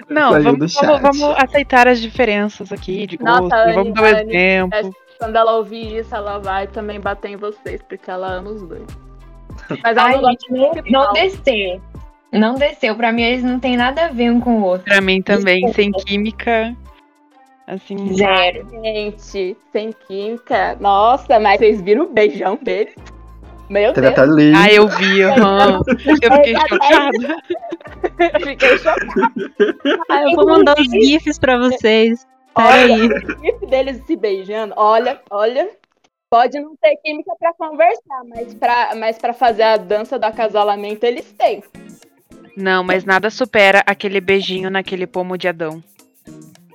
Não, vamos, vamos, vamos aceitar as diferenças aqui de Nossa, gosto. Anne, vamos dar um exemplo. Quando ela ouvir isso, ela vai também bater em vocês, porque ela ama os dois. Mas ela Ai, não gosta gente, não, não descer. Não desceu. Pra mim, eles não tem nada a ver um com o outro. Pra mim também, sem química. Assim, Zero. Gente, sem química. Nossa, mas vocês viram o beijão dele? Meu Teve Deus, até. Ah, eu vi. [laughs] [laughs] Eu fiquei chocada. fiquei chocada. Ah, eu vou mandar os GIFs pra vocês. Peraí. O deles se beijando, olha, olha. Pode não ter química pra conversar, mas pra, mas pra fazer a dança do acasalamento eles têm. Não, mas nada supera aquele beijinho naquele pomo de Adão.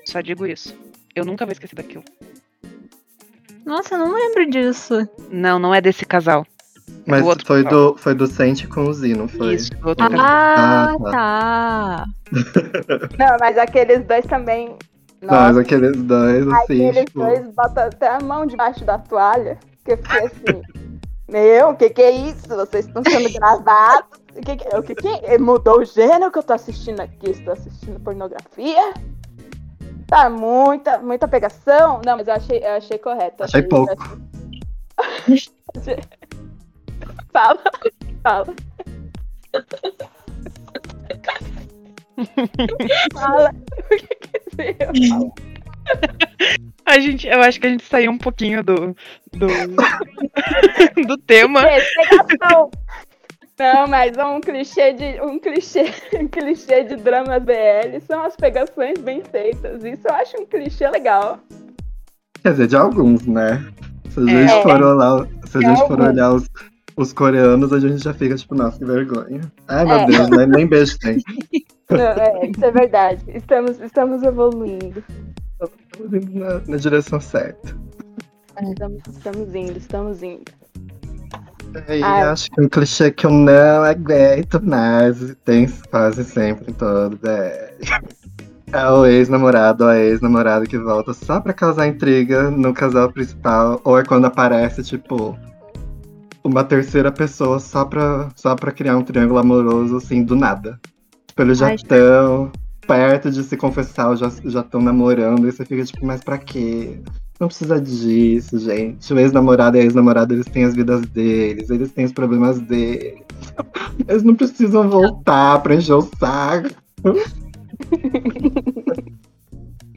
Só digo isso. Eu nunca vou esquecer daquilo. Nossa, eu não lembro disso. Não, não é desse casal. Mas o outro foi casal. do, foi do Sente com o Z, não foi? Isso, do outro casal. Ah, Ah, tá. [laughs] Não, mas aqueles dois também. Não, mas Nossa, aqueles dois, assim, aqueles tipo. dois botam até a mão debaixo da toalha. Que eu fiquei assim. Meu, o que, que é isso? Vocês estão sendo [laughs] gravados? O que, que, o que, que é? Mudou o gênero que eu tô assistindo aqui? Estou assistindo pornografia? Tá, muita, muita pegação. Não, mas eu achei, eu achei correto. Achei pouco. achei- [laughs] Fala, fala. [laughs] fala. O que? A gente, eu acho que a gente saiu um pouquinho do. do, [laughs] do tema. É. Não, mas um clichê de um clichê, um [laughs] clichê de dramas BL são as pegações bem feitas. Isso eu acho um clichê legal. Quer dizer, de alguns, né? Se a É. gente for olhar, se a gente for olhar os, os coreanos, a gente já fica tipo, nossa, que vergonha. Ai, meu É. Deus, né? nem beijo tem. [laughs] Não, é, isso é verdade. Estamos, estamos evoluindo. Estamos indo na, na direção certa. Estamos, estamos indo, estamos indo. E Ai. acho que um clichê que eu não aguento mais, e tem quase sempre em todo BR. É o ex-namorado ou a ex-namorada que volta só pra causar intriga no casal principal, ou é quando aparece, tipo, uma terceira pessoa só pra, só pra criar um triângulo amoroso, assim, do nada. Tipo, eles já estão perto de se confessar, já estão namorando, e você fica tipo, mas pra quê? Não precisa disso, gente. O ex-namorado e a ex-namorada, eles têm as vidas deles, eles têm os problemas deles. [laughs] Eles não precisam voltar pra encher o saco. [laughs]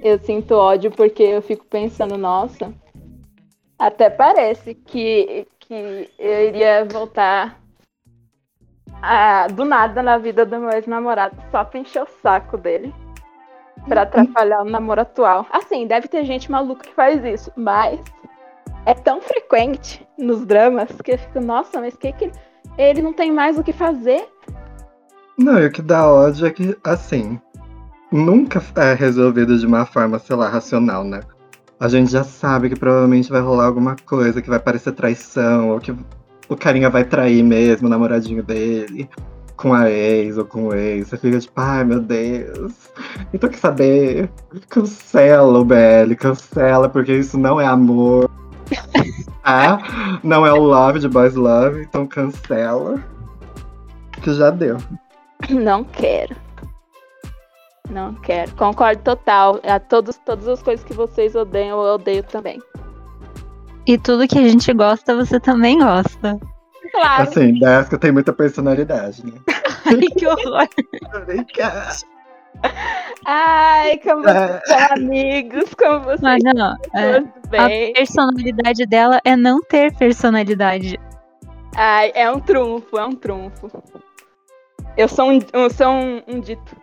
Eu sinto ódio porque eu fico pensando, nossa, até parece que, que eu iria voltar ah, do nada na vida do meu ex-namorado só pra encher o saco dele. Pra atrapalhar o namoro atual. Assim, deve ter gente maluca que faz isso, mas é tão frequente nos dramas que eu fico, nossa, mas que que ele, ele não tem mais o que fazer? Não, e o que dá ódio é que, assim, nunca é resolvido de uma forma, sei lá, racional, né? A gente já sabe que provavelmente vai rolar alguma coisa que vai parecer traição, ou que o carinha vai trair mesmo o namoradinho dele, com a ex ou com o ex. Você fica tipo, ai meu Deus, então quer saber? Cancela o BL, cancela, porque isso não é amor. Ah, [laughs] não é o love de boys love, então cancela. Que já deu. Não quero. Não quero. Concordo total. A todos, todas as coisas que vocês odeiam, eu odeio também. E tudo que a gente gosta, você também gosta. Claro. Assim, Deska tem muita personalidade, né? [laughs] Ai, que horror. Vem cá. Ai, como É. vocês são amigos, como vocês Mas não, é, a personalidade dela é não ter personalidade. Ai, é um trunfo, é um trunfo. Eu sou um, eu sou um, um dito.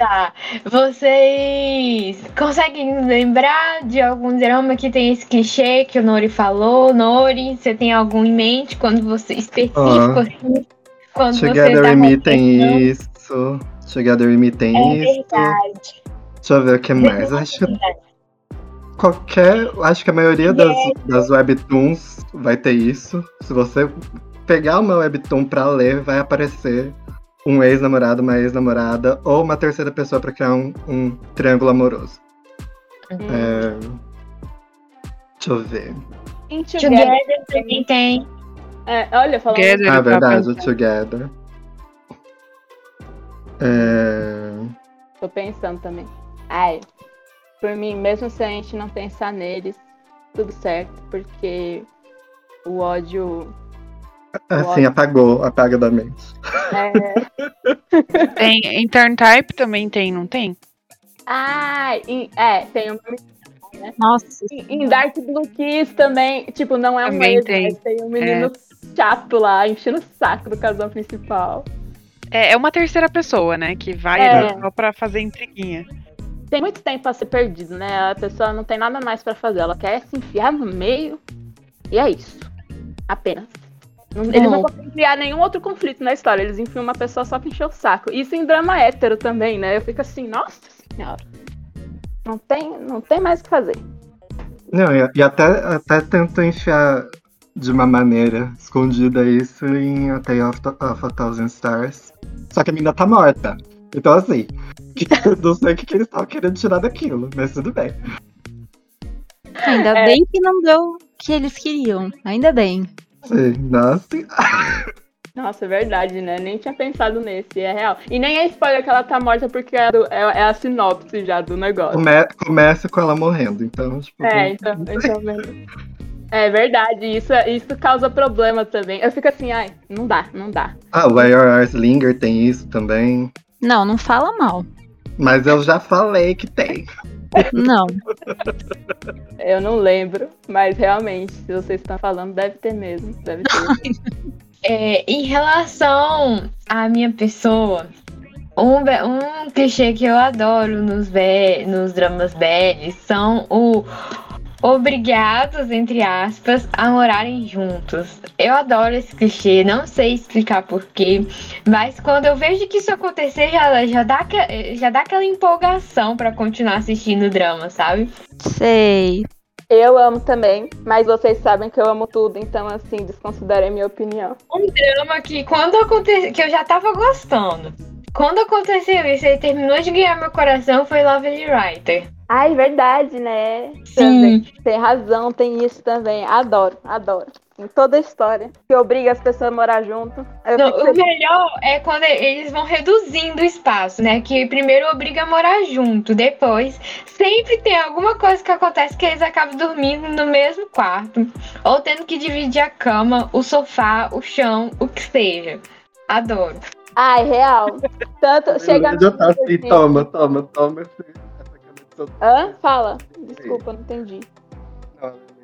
Tá. Vocês conseguem lembrar de algum drama que tem esse clichê que o Nori falou? Nori, você tem algum em mente quando você específico Ah. assim? Quando você Together tá We Me tem isso. Together Me tem É isso. verdade. Deixa eu ver o que mais. Acho que qualquer. Acho que a maioria das, das webtoons vai ter isso. Se você pegar uma webtoon pra ler, vai aparecer um ex-namorado, uma ex-namorada ou uma terceira pessoa pra criar um, um triângulo amoroso. Hum. É, Deixa eu ver. Together. Together também tem. É, olha, falando. Together. Ah, verdade, o. Together. É... Tô pensando também. Ai, por mim, mesmo se a gente não pensar neles, tudo certo, porque o ódio Assim, apagou, apaga da mente. é. [laughs] Tem, em Turn Type também tem, não tem? Ai, em- é, tem um. Nossa, Em em Dark Blue Kiss também, tipo, não é um Também ex, tem. mas tem um menino chato lá, enchendo o saco do casal principal. É, é uma terceira pessoa, né? Que vai É. só pra fazer intriguinha. Tem muito tempo pra ser perdido, né? A pessoa não tem nada mais pra fazer, ela quer se enfiar no meio. E é isso. Apenas. Não- Eles não Bom. conseguem criar nenhum outro conflito na história. Eles enfiam uma pessoa só pra encher o saco. Isso em drama hétero também, né? Eu fico assim, nossa senhora. Não tem, não tem mais o que fazer. Não, e, e até, até tentou enfiar de uma maneira escondida isso em A Tale of, of a Thousand Stars. Só que a menina tá morta. Então, assim, [laughs] eu não sei o que, que eles estavam querendo tirar daquilo, mas tudo bem. ainda É. bem que não deu o que eles queriam. Ainda bem. Sim, nossa. Nossa, é verdade, né? Nem tinha pensado nesse, é real. E nem é spoiler que ela tá morta porque é, do- é- é a sinopse já do negócio. Come, começa com ela morrendo, então, tipo. É, então, então mesmo. É verdade, isso, isso causa problema também. Eu fico assim, ai, não dá, não dá. Ah, o Where Your Eyes Linger tem isso também. Não, não fala mal. Mas eu já falei que tem. Não. Eu não lembro, mas realmente, se vocês estão falando, deve ter mesmo. Deve ter. [laughs] É, em relação à minha pessoa, um, um clichê que eu adoro nos, nos dramas BL são o obrigados, entre aspas, a morarem juntos. Eu adoro esse clichê, não sei explicar porquê, mas quando eu vejo que isso acontecer, já, já, dá, já dá aquela empolgação pra continuar assistindo o drama, sabe? Sei. eu amo também, mas vocês sabem que eu amo tudo, então assim, desconsiderem minha opinião. Um drama que quando aconteceu, que eu já tava gostando. Quando aconteceu isso, ele terminou de ganhar meu coração, foi Lovely Writer. Ai, verdade, né? Sim. Tem razão, tem isso também. Adoro, adoro. Em toda a história. Que obriga as pessoas a morar junto. Eu Não, o melhor é quando eles vão reduzindo o espaço, né? Que primeiro obriga a morar junto, depois sempre tem alguma coisa que acontece que eles acabam dormindo no mesmo quarto, ou tendo que dividir a cama, o sofá, o chão, o que seja. Adoro. Ai, real. Tanto chega já tá assim, assim. toma, toma, toma. Solteiro. Hã? Fala. Desculpa, não entendi.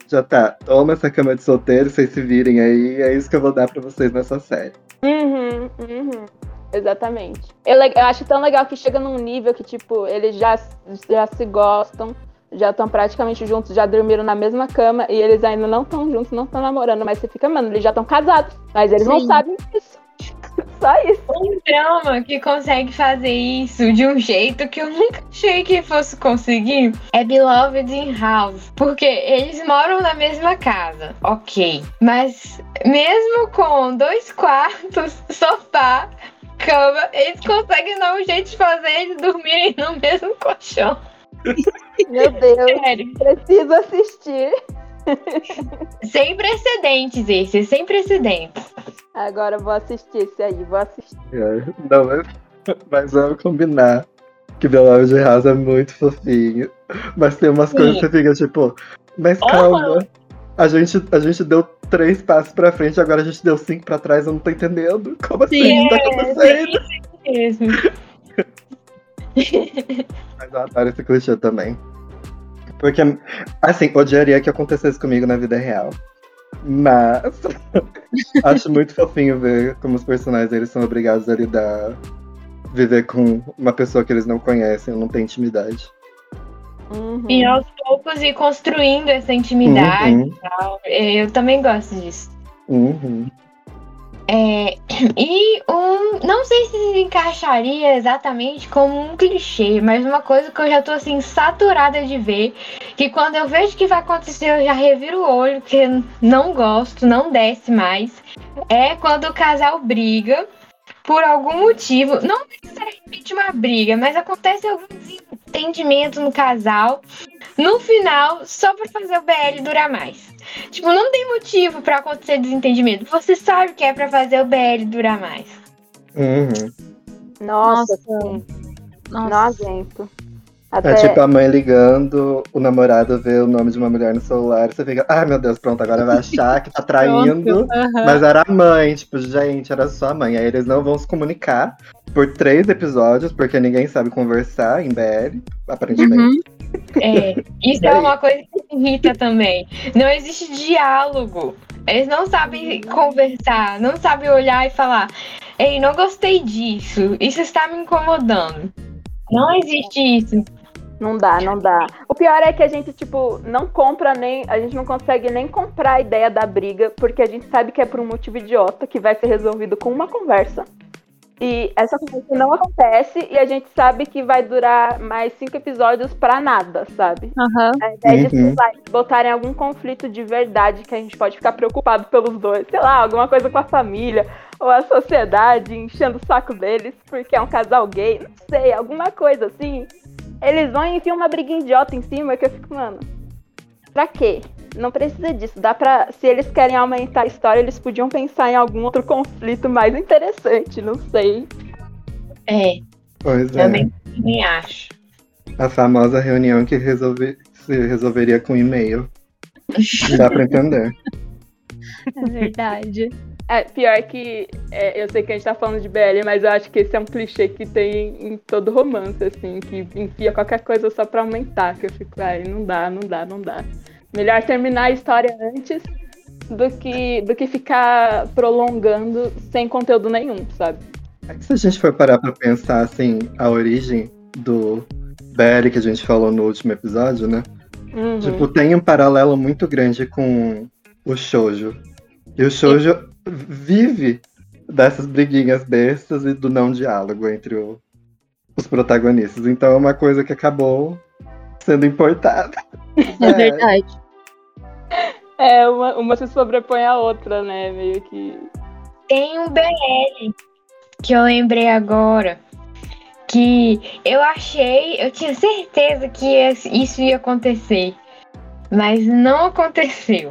Já tá, toma essa cama de solteiro, vocês se virem aí, é isso que eu vou dar pra vocês nessa série. Uhum, uhum. Exatamente. Eu, le- eu acho tão legal que chega num nível que, tipo, eles já, já se gostam, já estão praticamente juntos, já dormiram na mesma cama e eles ainda não estão juntos, não estão namorando, mas você fica, mano, eles já estão casados, mas eles não Sim. sabem disso. [laughs] Só isso. Um drama que consegue fazer isso de um jeito que eu nunca achei que fosse conseguir é Beloved in House. Porque eles moram na mesma casa, ok. Mas mesmo com dois quartos, [laughs] sofá, cama, eles conseguem dar um jeito de fazer eles dormirem no mesmo colchão. [laughs] Meu Deus, Sério. preciso assistir. Sem precedentes esse, sem precedentes. Agora vou assistir esse aí, vou assistir. É, Não, mas, mas vamos combinar que Belo de House é muito fofinho. Mas tem umas Sim. coisas que você fica tipo, mas Aham. calma. A gente, a gente deu três passos pra frente, agora a gente deu cinco pra trás, eu não tô entendendo. Como assim Sim, isso tá é, acontecendo? mesmo. [laughs] Mas eu adoro esse clichê também. Porque, assim, odiaria que acontecesse comigo na vida real. Mas [laughs] acho muito fofinho ver como os personagens eles são obrigados a lidar, viver com uma pessoa que eles não conhecem, não tem intimidade. Uhum. E aos poucos ir construindo essa intimidade Uhum, e tal. Eu também gosto disso. uhum. É, [clears throat] e um. Não sei se se encaixaria exatamente como um clichê, mas uma coisa que eu já tô assim, saturada de ver. Que quando eu vejo que vai acontecer, eu já reviro o olho, porque não gosto, não desce mais. É quando o casal briga por algum motivo. Não necessariamente uma briga, mas acontece algum desentendimento no casal. No final, só pra fazer o BL durar mais. Tipo, não tem motivo pra acontecer desentendimento. Você sabe que é pra fazer o BL durar mais. Uhum. Nossa, Nossa. Nossa. Nojento. É Até... tipo a mãe ligando, o namorado vê o nome de uma mulher no celular, você fica, ai meu Deus, pronto, agora vai achar que tá [laughs] traindo. Mas era a mãe, tipo, gente, era só a mãe. Aí eles não vão se comunicar por três episódios, porque ninguém sabe conversar em BL, aparentemente. Uhum. É, isso é uma coisa que me irrita também. Não existe diálogo. Eles não sabem conversar, não sabem olhar e falar: Ei, não gostei disso, isso está me incomodando. Não existe isso. Não dá, não dá. O pior é que a gente, tipo, não compra nem. A gente não consegue nem comprar a ideia da briga, porque a gente sabe que é por um motivo idiota que vai ser resolvido com uma conversa. E essa conversa não acontece e a gente sabe que vai durar mais cinco episódios pra nada, sabe? Ao invés de Uhum. lá, botarem algum conflito de verdade que a gente pode ficar preocupado pelos dois, sei lá, alguma coisa com a família ou a sociedade enchendo o saco deles porque é um casal gay, não sei, alguma coisa assim. Eles vão e enfiam uma briguinha idiota em cima que eu fico, mano, pra quê? Não precisa disso. Dá pra. Se eles querem aumentar a história, eles podiam pensar em algum outro conflito mais interessante, não sei. É, Pois é. também, também acho. A famosa reunião que resolve, se resolveria com e-mail. Dá pra entender. É verdade. É, pior que é, eu sei que a gente tá falando de BL, mas eu acho que esse é um clichê que tem em todo romance, assim, que enfia qualquer coisa só pra aumentar, que eu fico, ai, não dá, não dá, não dá. Melhor terminar a história antes do que, do que ficar prolongando sem conteúdo nenhum, sabe? É que se a gente for parar pra pensar, assim, a origem do BL que a gente falou no último episódio, né? Uhum. Tipo, tem um paralelo muito grande com o shoujo. E o shoujo vive dessas briguinhas bestas e do não diálogo entre o- os protagonistas. Então é uma coisa que acabou sendo importada. [laughs] É verdade. É, uma, uma se sobrepõe à outra, né? Meio que. Tem um BL que eu lembrei agora. Que eu achei, eu tinha certeza que isso ia acontecer. Mas não aconteceu.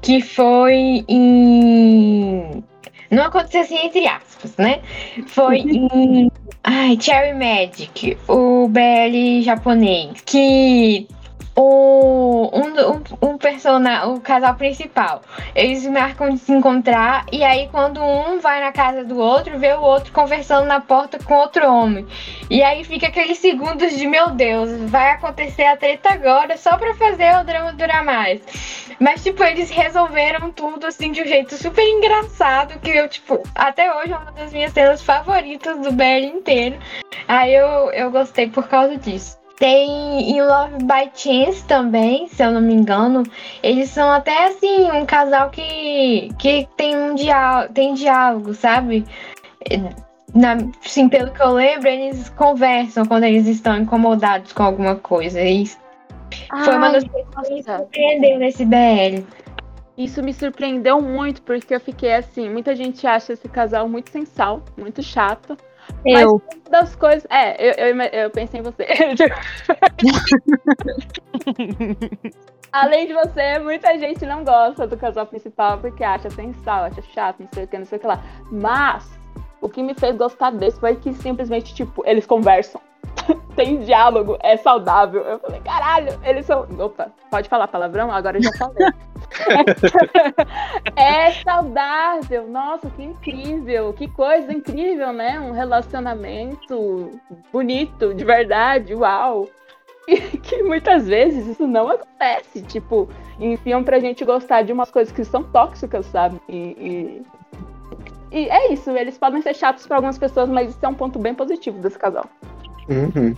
Que foi em. Não aconteceu assim entre aspas, né? Foi em. Ai, Cherry Magic, o BL japonês. Que o, um, um, um personagem, o casal principal, eles marcam de se encontrar e aí quando um vai na casa do outro, vê o outro conversando na porta com outro homem. E aí fica aqueles segundos de meu Deus, vai acontecer a treta agora só pra fazer o drama durar mais. Mas tipo, eles resolveram tudo assim de um jeito super engraçado que eu tipo, até hoje é uma das minhas cenas favoritas do BL inteiro. Aí eu, eu gostei por causa disso. Tem em Love by Chance também, se eu não me engano. Eles são até assim, um casal que, que tem um diálogo, tem diálogo, sabe? Na, assim, pelo que eu lembro, eles conversam quando eles estão incomodados com alguma coisa. E foi uma Ai, das coisas que me surpreendeu nesse BL. Isso me surpreendeu muito, porque eu fiquei assim, muita gente acha esse casal muito sem sal, muito chato. Eu. das coisas. É, eu, eu, eu pensei em você. [laughs] Além de você, muita gente não gosta do casal principal porque acha sem sal, acha chato, não sei o que, não sei o que lá. Mas o que me fez gostar desse foi que simplesmente, tipo, eles conversam. [laughs] Tem diálogo, é saudável. Eu falei, caralho, eles são. Opa, pode falar palavrão? Agora eu já falei. [laughs] é saudável, nossa, que incrível, que coisa incrível, né? Um relacionamento bonito, de verdade, uau. [laughs] E que muitas vezes isso não acontece. Tipo, enfiam pra gente gostar de umas coisas que são tóxicas, sabe? E, e, e é isso, eles podem ser chatos pra algumas pessoas, mas isso é um ponto bem positivo desse casal. Uhum.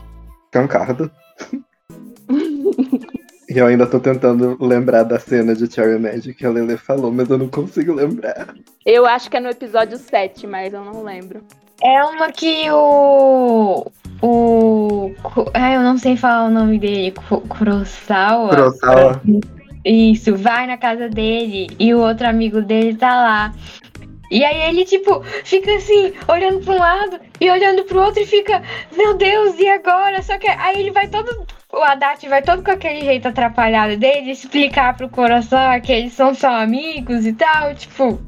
Concordo. [laughs] E eu ainda tô tentando lembrar da cena de Cherry Magic que a Lele falou, mas eu não consigo lembrar. Eu acho que é no episódio 7, mas eu não lembro. É uma que o. O. Ah, eu não sei falar o nome dele. Ku- Kurosawa. Kurosawa. Isso, vai na casa dele e o outro amigo dele tá lá. E aí ele, tipo, fica assim, olhando pra um lado e olhando pro outro e fica, meu Deus, e agora? Só que aí ele vai todo. O Haddad vai todo com aquele jeito atrapalhado dele explicar pro coração que eles são só amigos e tal. Tipo,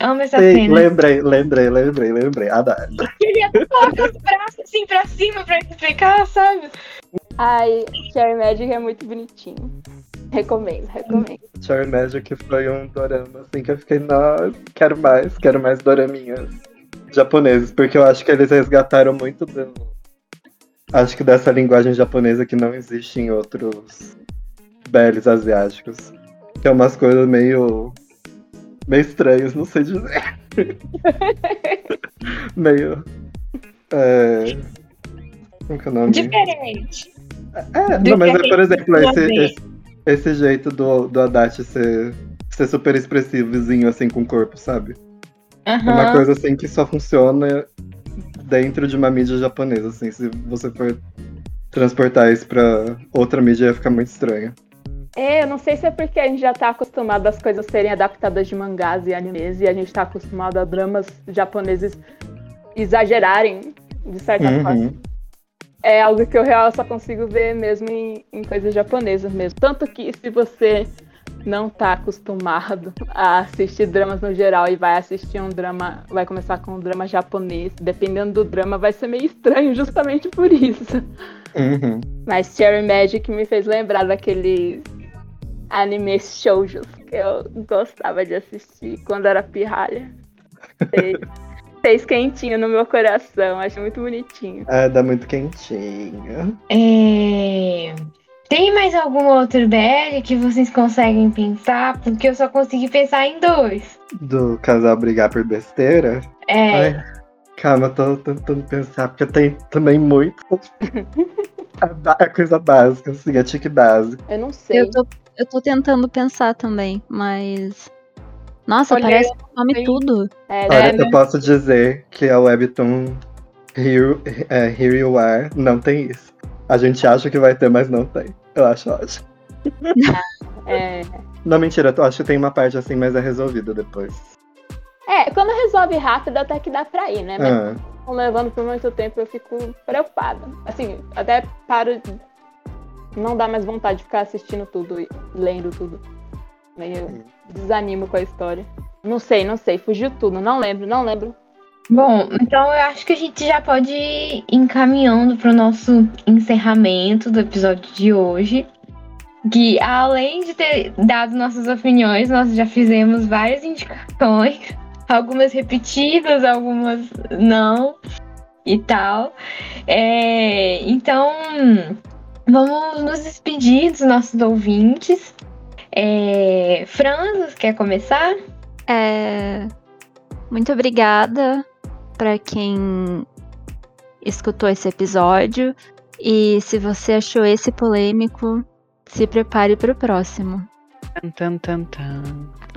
amo essa Sim, cena. lembrei, lembrei, lembrei, lembrei. Ah, dá. Ele ia colocar os braços assim pra cima pra explicar, sabe? Ai, Cherry Magic é muito bonitinho. Recomendo, recomendo. Cherry Magic foi um dorama, assim, que eu fiquei, não, quero mais, quero mais doraminhas japoneses, porque eu acho que eles resgataram muito do... Acho que dessa linguagem japonesa que não existe em outros belos asiáticos. Que é umas coisas meio. Meio estranhas, não sei dizer. [laughs] meio. É... Como que é o nome? Diferente. É, Do não, mas que é, por exemplo, esse, esse, esse jeito do, do Haddad ser, ser super expressivozinho, assim, com o corpo, sabe? É uma coisa, assim, que só funciona dentro de uma mídia japonesa, assim. Se você for transportar isso pra outra mídia, ia ficar muito estranho. É, eu não sei se é porque a gente já tá acostumado às coisas serem adaptadas de mangás e animes e a gente tá acostumado a dramas japoneses exagerarem, de certa forma. Uhum. É algo que eu real só consigo ver mesmo em, em coisas japonesas mesmo. Tanto que se você não tá acostumado a assistir dramas no geral e vai assistir um drama, vai começar com um drama japonês, dependendo do drama, vai ser meio estranho justamente por isso. Uhum. Mas Cherry Magic me fez lembrar daqueles animes shoujos que eu gostava de assistir quando era pirralha. Fez, fez [laughs] quentinho no meu coração, acho muito bonitinho. É, dá muito quentinho. É... Tem mais algum outro BL que vocês conseguem pensar? Porque eu só consegui pensar em dois. Do casal brigar por besteira. É, Ai, calma, eu tô tentando pensar, porque tem também muito. [laughs] a, a coisa básica, assim, a tique básica. Eu não sei. Eu tô, eu tô tentando pensar também, mas. Nossa, Olhei, parece que some tem- tudo. É, Olha, né? eu posso dizer que a Webtoon Here, é, Here You Are não tem isso. A gente acha que vai ter, mas não tem. Eu acho ótimo. [laughs] É. Não, mentira, eu acho que tem uma parte assim, mas é resolvida depois. É, quando resolve rápido até que dá pra ir, né? Mas Ah, levando por muito tempo eu fico preocupada. Assim, até paro de. Não dá mais vontade de ficar assistindo tudo e lendo tudo. Meio desanimo com a história. Não sei, não sei. Fugiu tudo. Não lembro, não lembro. bom, então eu acho que a gente já pode ir encaminhando para o nosso encerramento do episódio de hoje. Que além de ter dado nossas opiniões, nós já fizemos várias indicações, [laughs] algumas repetidas, algumas não e tal. É, então, vamos nos despedir dos nossos ouvintes. É, Franz, quer começar? É... Muito obrigada para quem escutou esse episódio. E se você achou esse polêmico, se prepare para o próximo. Tan, tan, tan.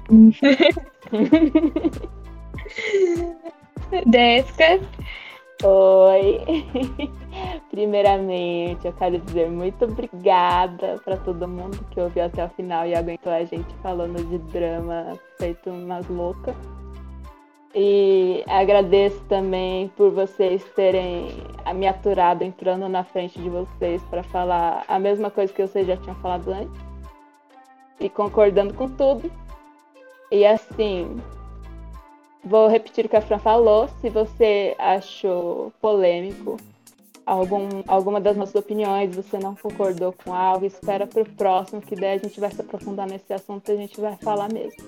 [laughs] Desca. Oi! [laughs] Primeiramente, eu quero dizer muito obrigada para todo mundo que ouviu até o final e aguentou a gente falando de drama feito umas loucas. E agradeço também por vocês terem me aturado entrando na frente de vocês para falar a mesma coisa que vocês já tinham falado antes. E concordando com tudo. E assim, vou repetir o que a Fran falou. Se você achou polêmico algum, alguma das nossas opiniões, você não concordou com algo, espera para o próximo, que daí a gente vai se aprofundar nesse assunto e a gente vai falar mesmo.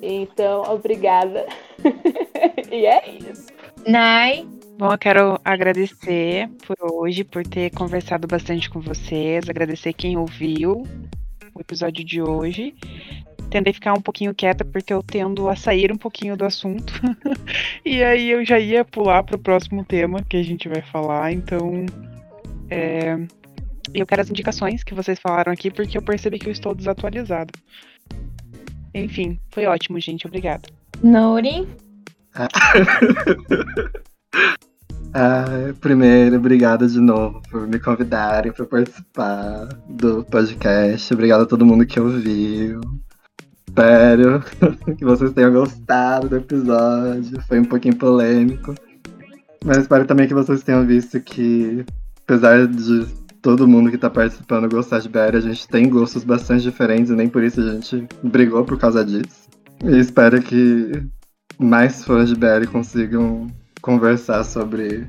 Então, obrigada. [laughs] e é isso. Nai. Bom, eu quero agradecer por hoje, por ter conversado bastante com vocês, agradecer quem ouviu o episódio de hoje. Tentei ficar um pouquinho quieta porque eu tendo a sair um pouquinho do assunto. [laughs] e aí eu já ia pular para o próximo tema que a gente vai falar. Então, é... eu quero as indicações que vocês falaram aqui porque eu percebi que eu estou desatualizado. Enfim, foi ótimo, gente. Obrigada. Nori. [laughs] Ah, primeiro, obrigado de novo por me convidarem para participar do podcast. Obrigado a todo mundo que ouviu. Espero [laughs] que vocês tenham gostado do episódio. Foi um pouquinho polêmico. Mas espero também que vocês tenham visto que, apesar de todo mundo que tá participando gostar de BR, a gente tem gostos bastante diferentes e nem por isso a gente brigou por causa disso. E espero que mais fãs de BR consigam conversar sobre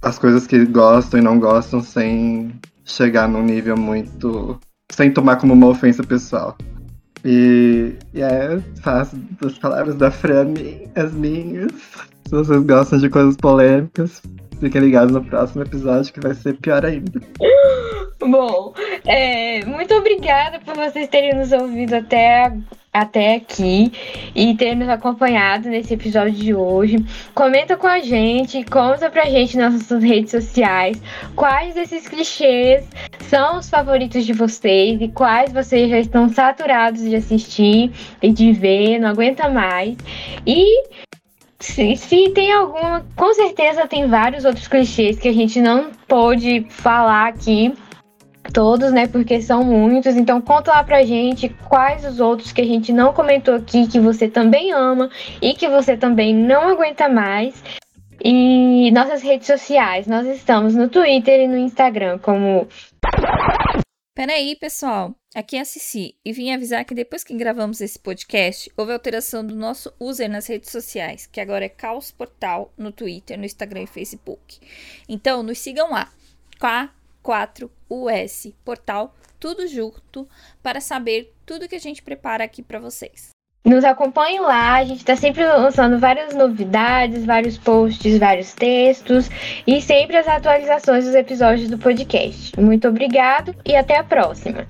as coisas que gostam e não gostam sem chegar num nível muito. sem tomar como uma ofensa pessoal. E, e é, faço das palavras da Fran as minhas. Se vocês gostam de coisas polêmicas, fiquem ligados no próximo episódio que vai ser pior ainda. [gasps] Bom, é, muito obrigada por vocês terem nos ouvido até, até aqui e terem nos acompanhado nesse episódio de hoje. Comenta com a gente, conta pra gente nas nossas redes sociais quais desses clichês são os favoritos de vocês e quais vocês já estão saturados de assistir e de ver, não aguenta mais. E se, se, tem alguma, com certeza tem vários outros clichês que a gente não pôde falar aqui todos, né? Porque são muitos. Então conta lá pra gente quais os outros que a gente não comentou aqui que você também ama e que você também não aguenta mais. E nossas redes sociais, nós estamos no Twitter e no Instagram como Peraí, pessoal. Aqui é a Cici e vim avisar que depois que gravamos esse podcast, houve alteração do nosso user nas redes sociais, que agora é Caos Portal no Twitter, no Instagram e Facebook. Então, nos sigam lá. K4US Portal, tudo junto, para saber tudo que a gente prepara aqui para vocês. Nos acompanhem lá, a gente está sempre lançando várias novidades, vários posts, vários textos e sempre as atualizações dos episódios do podcast. Muito obrigado e até a próxima!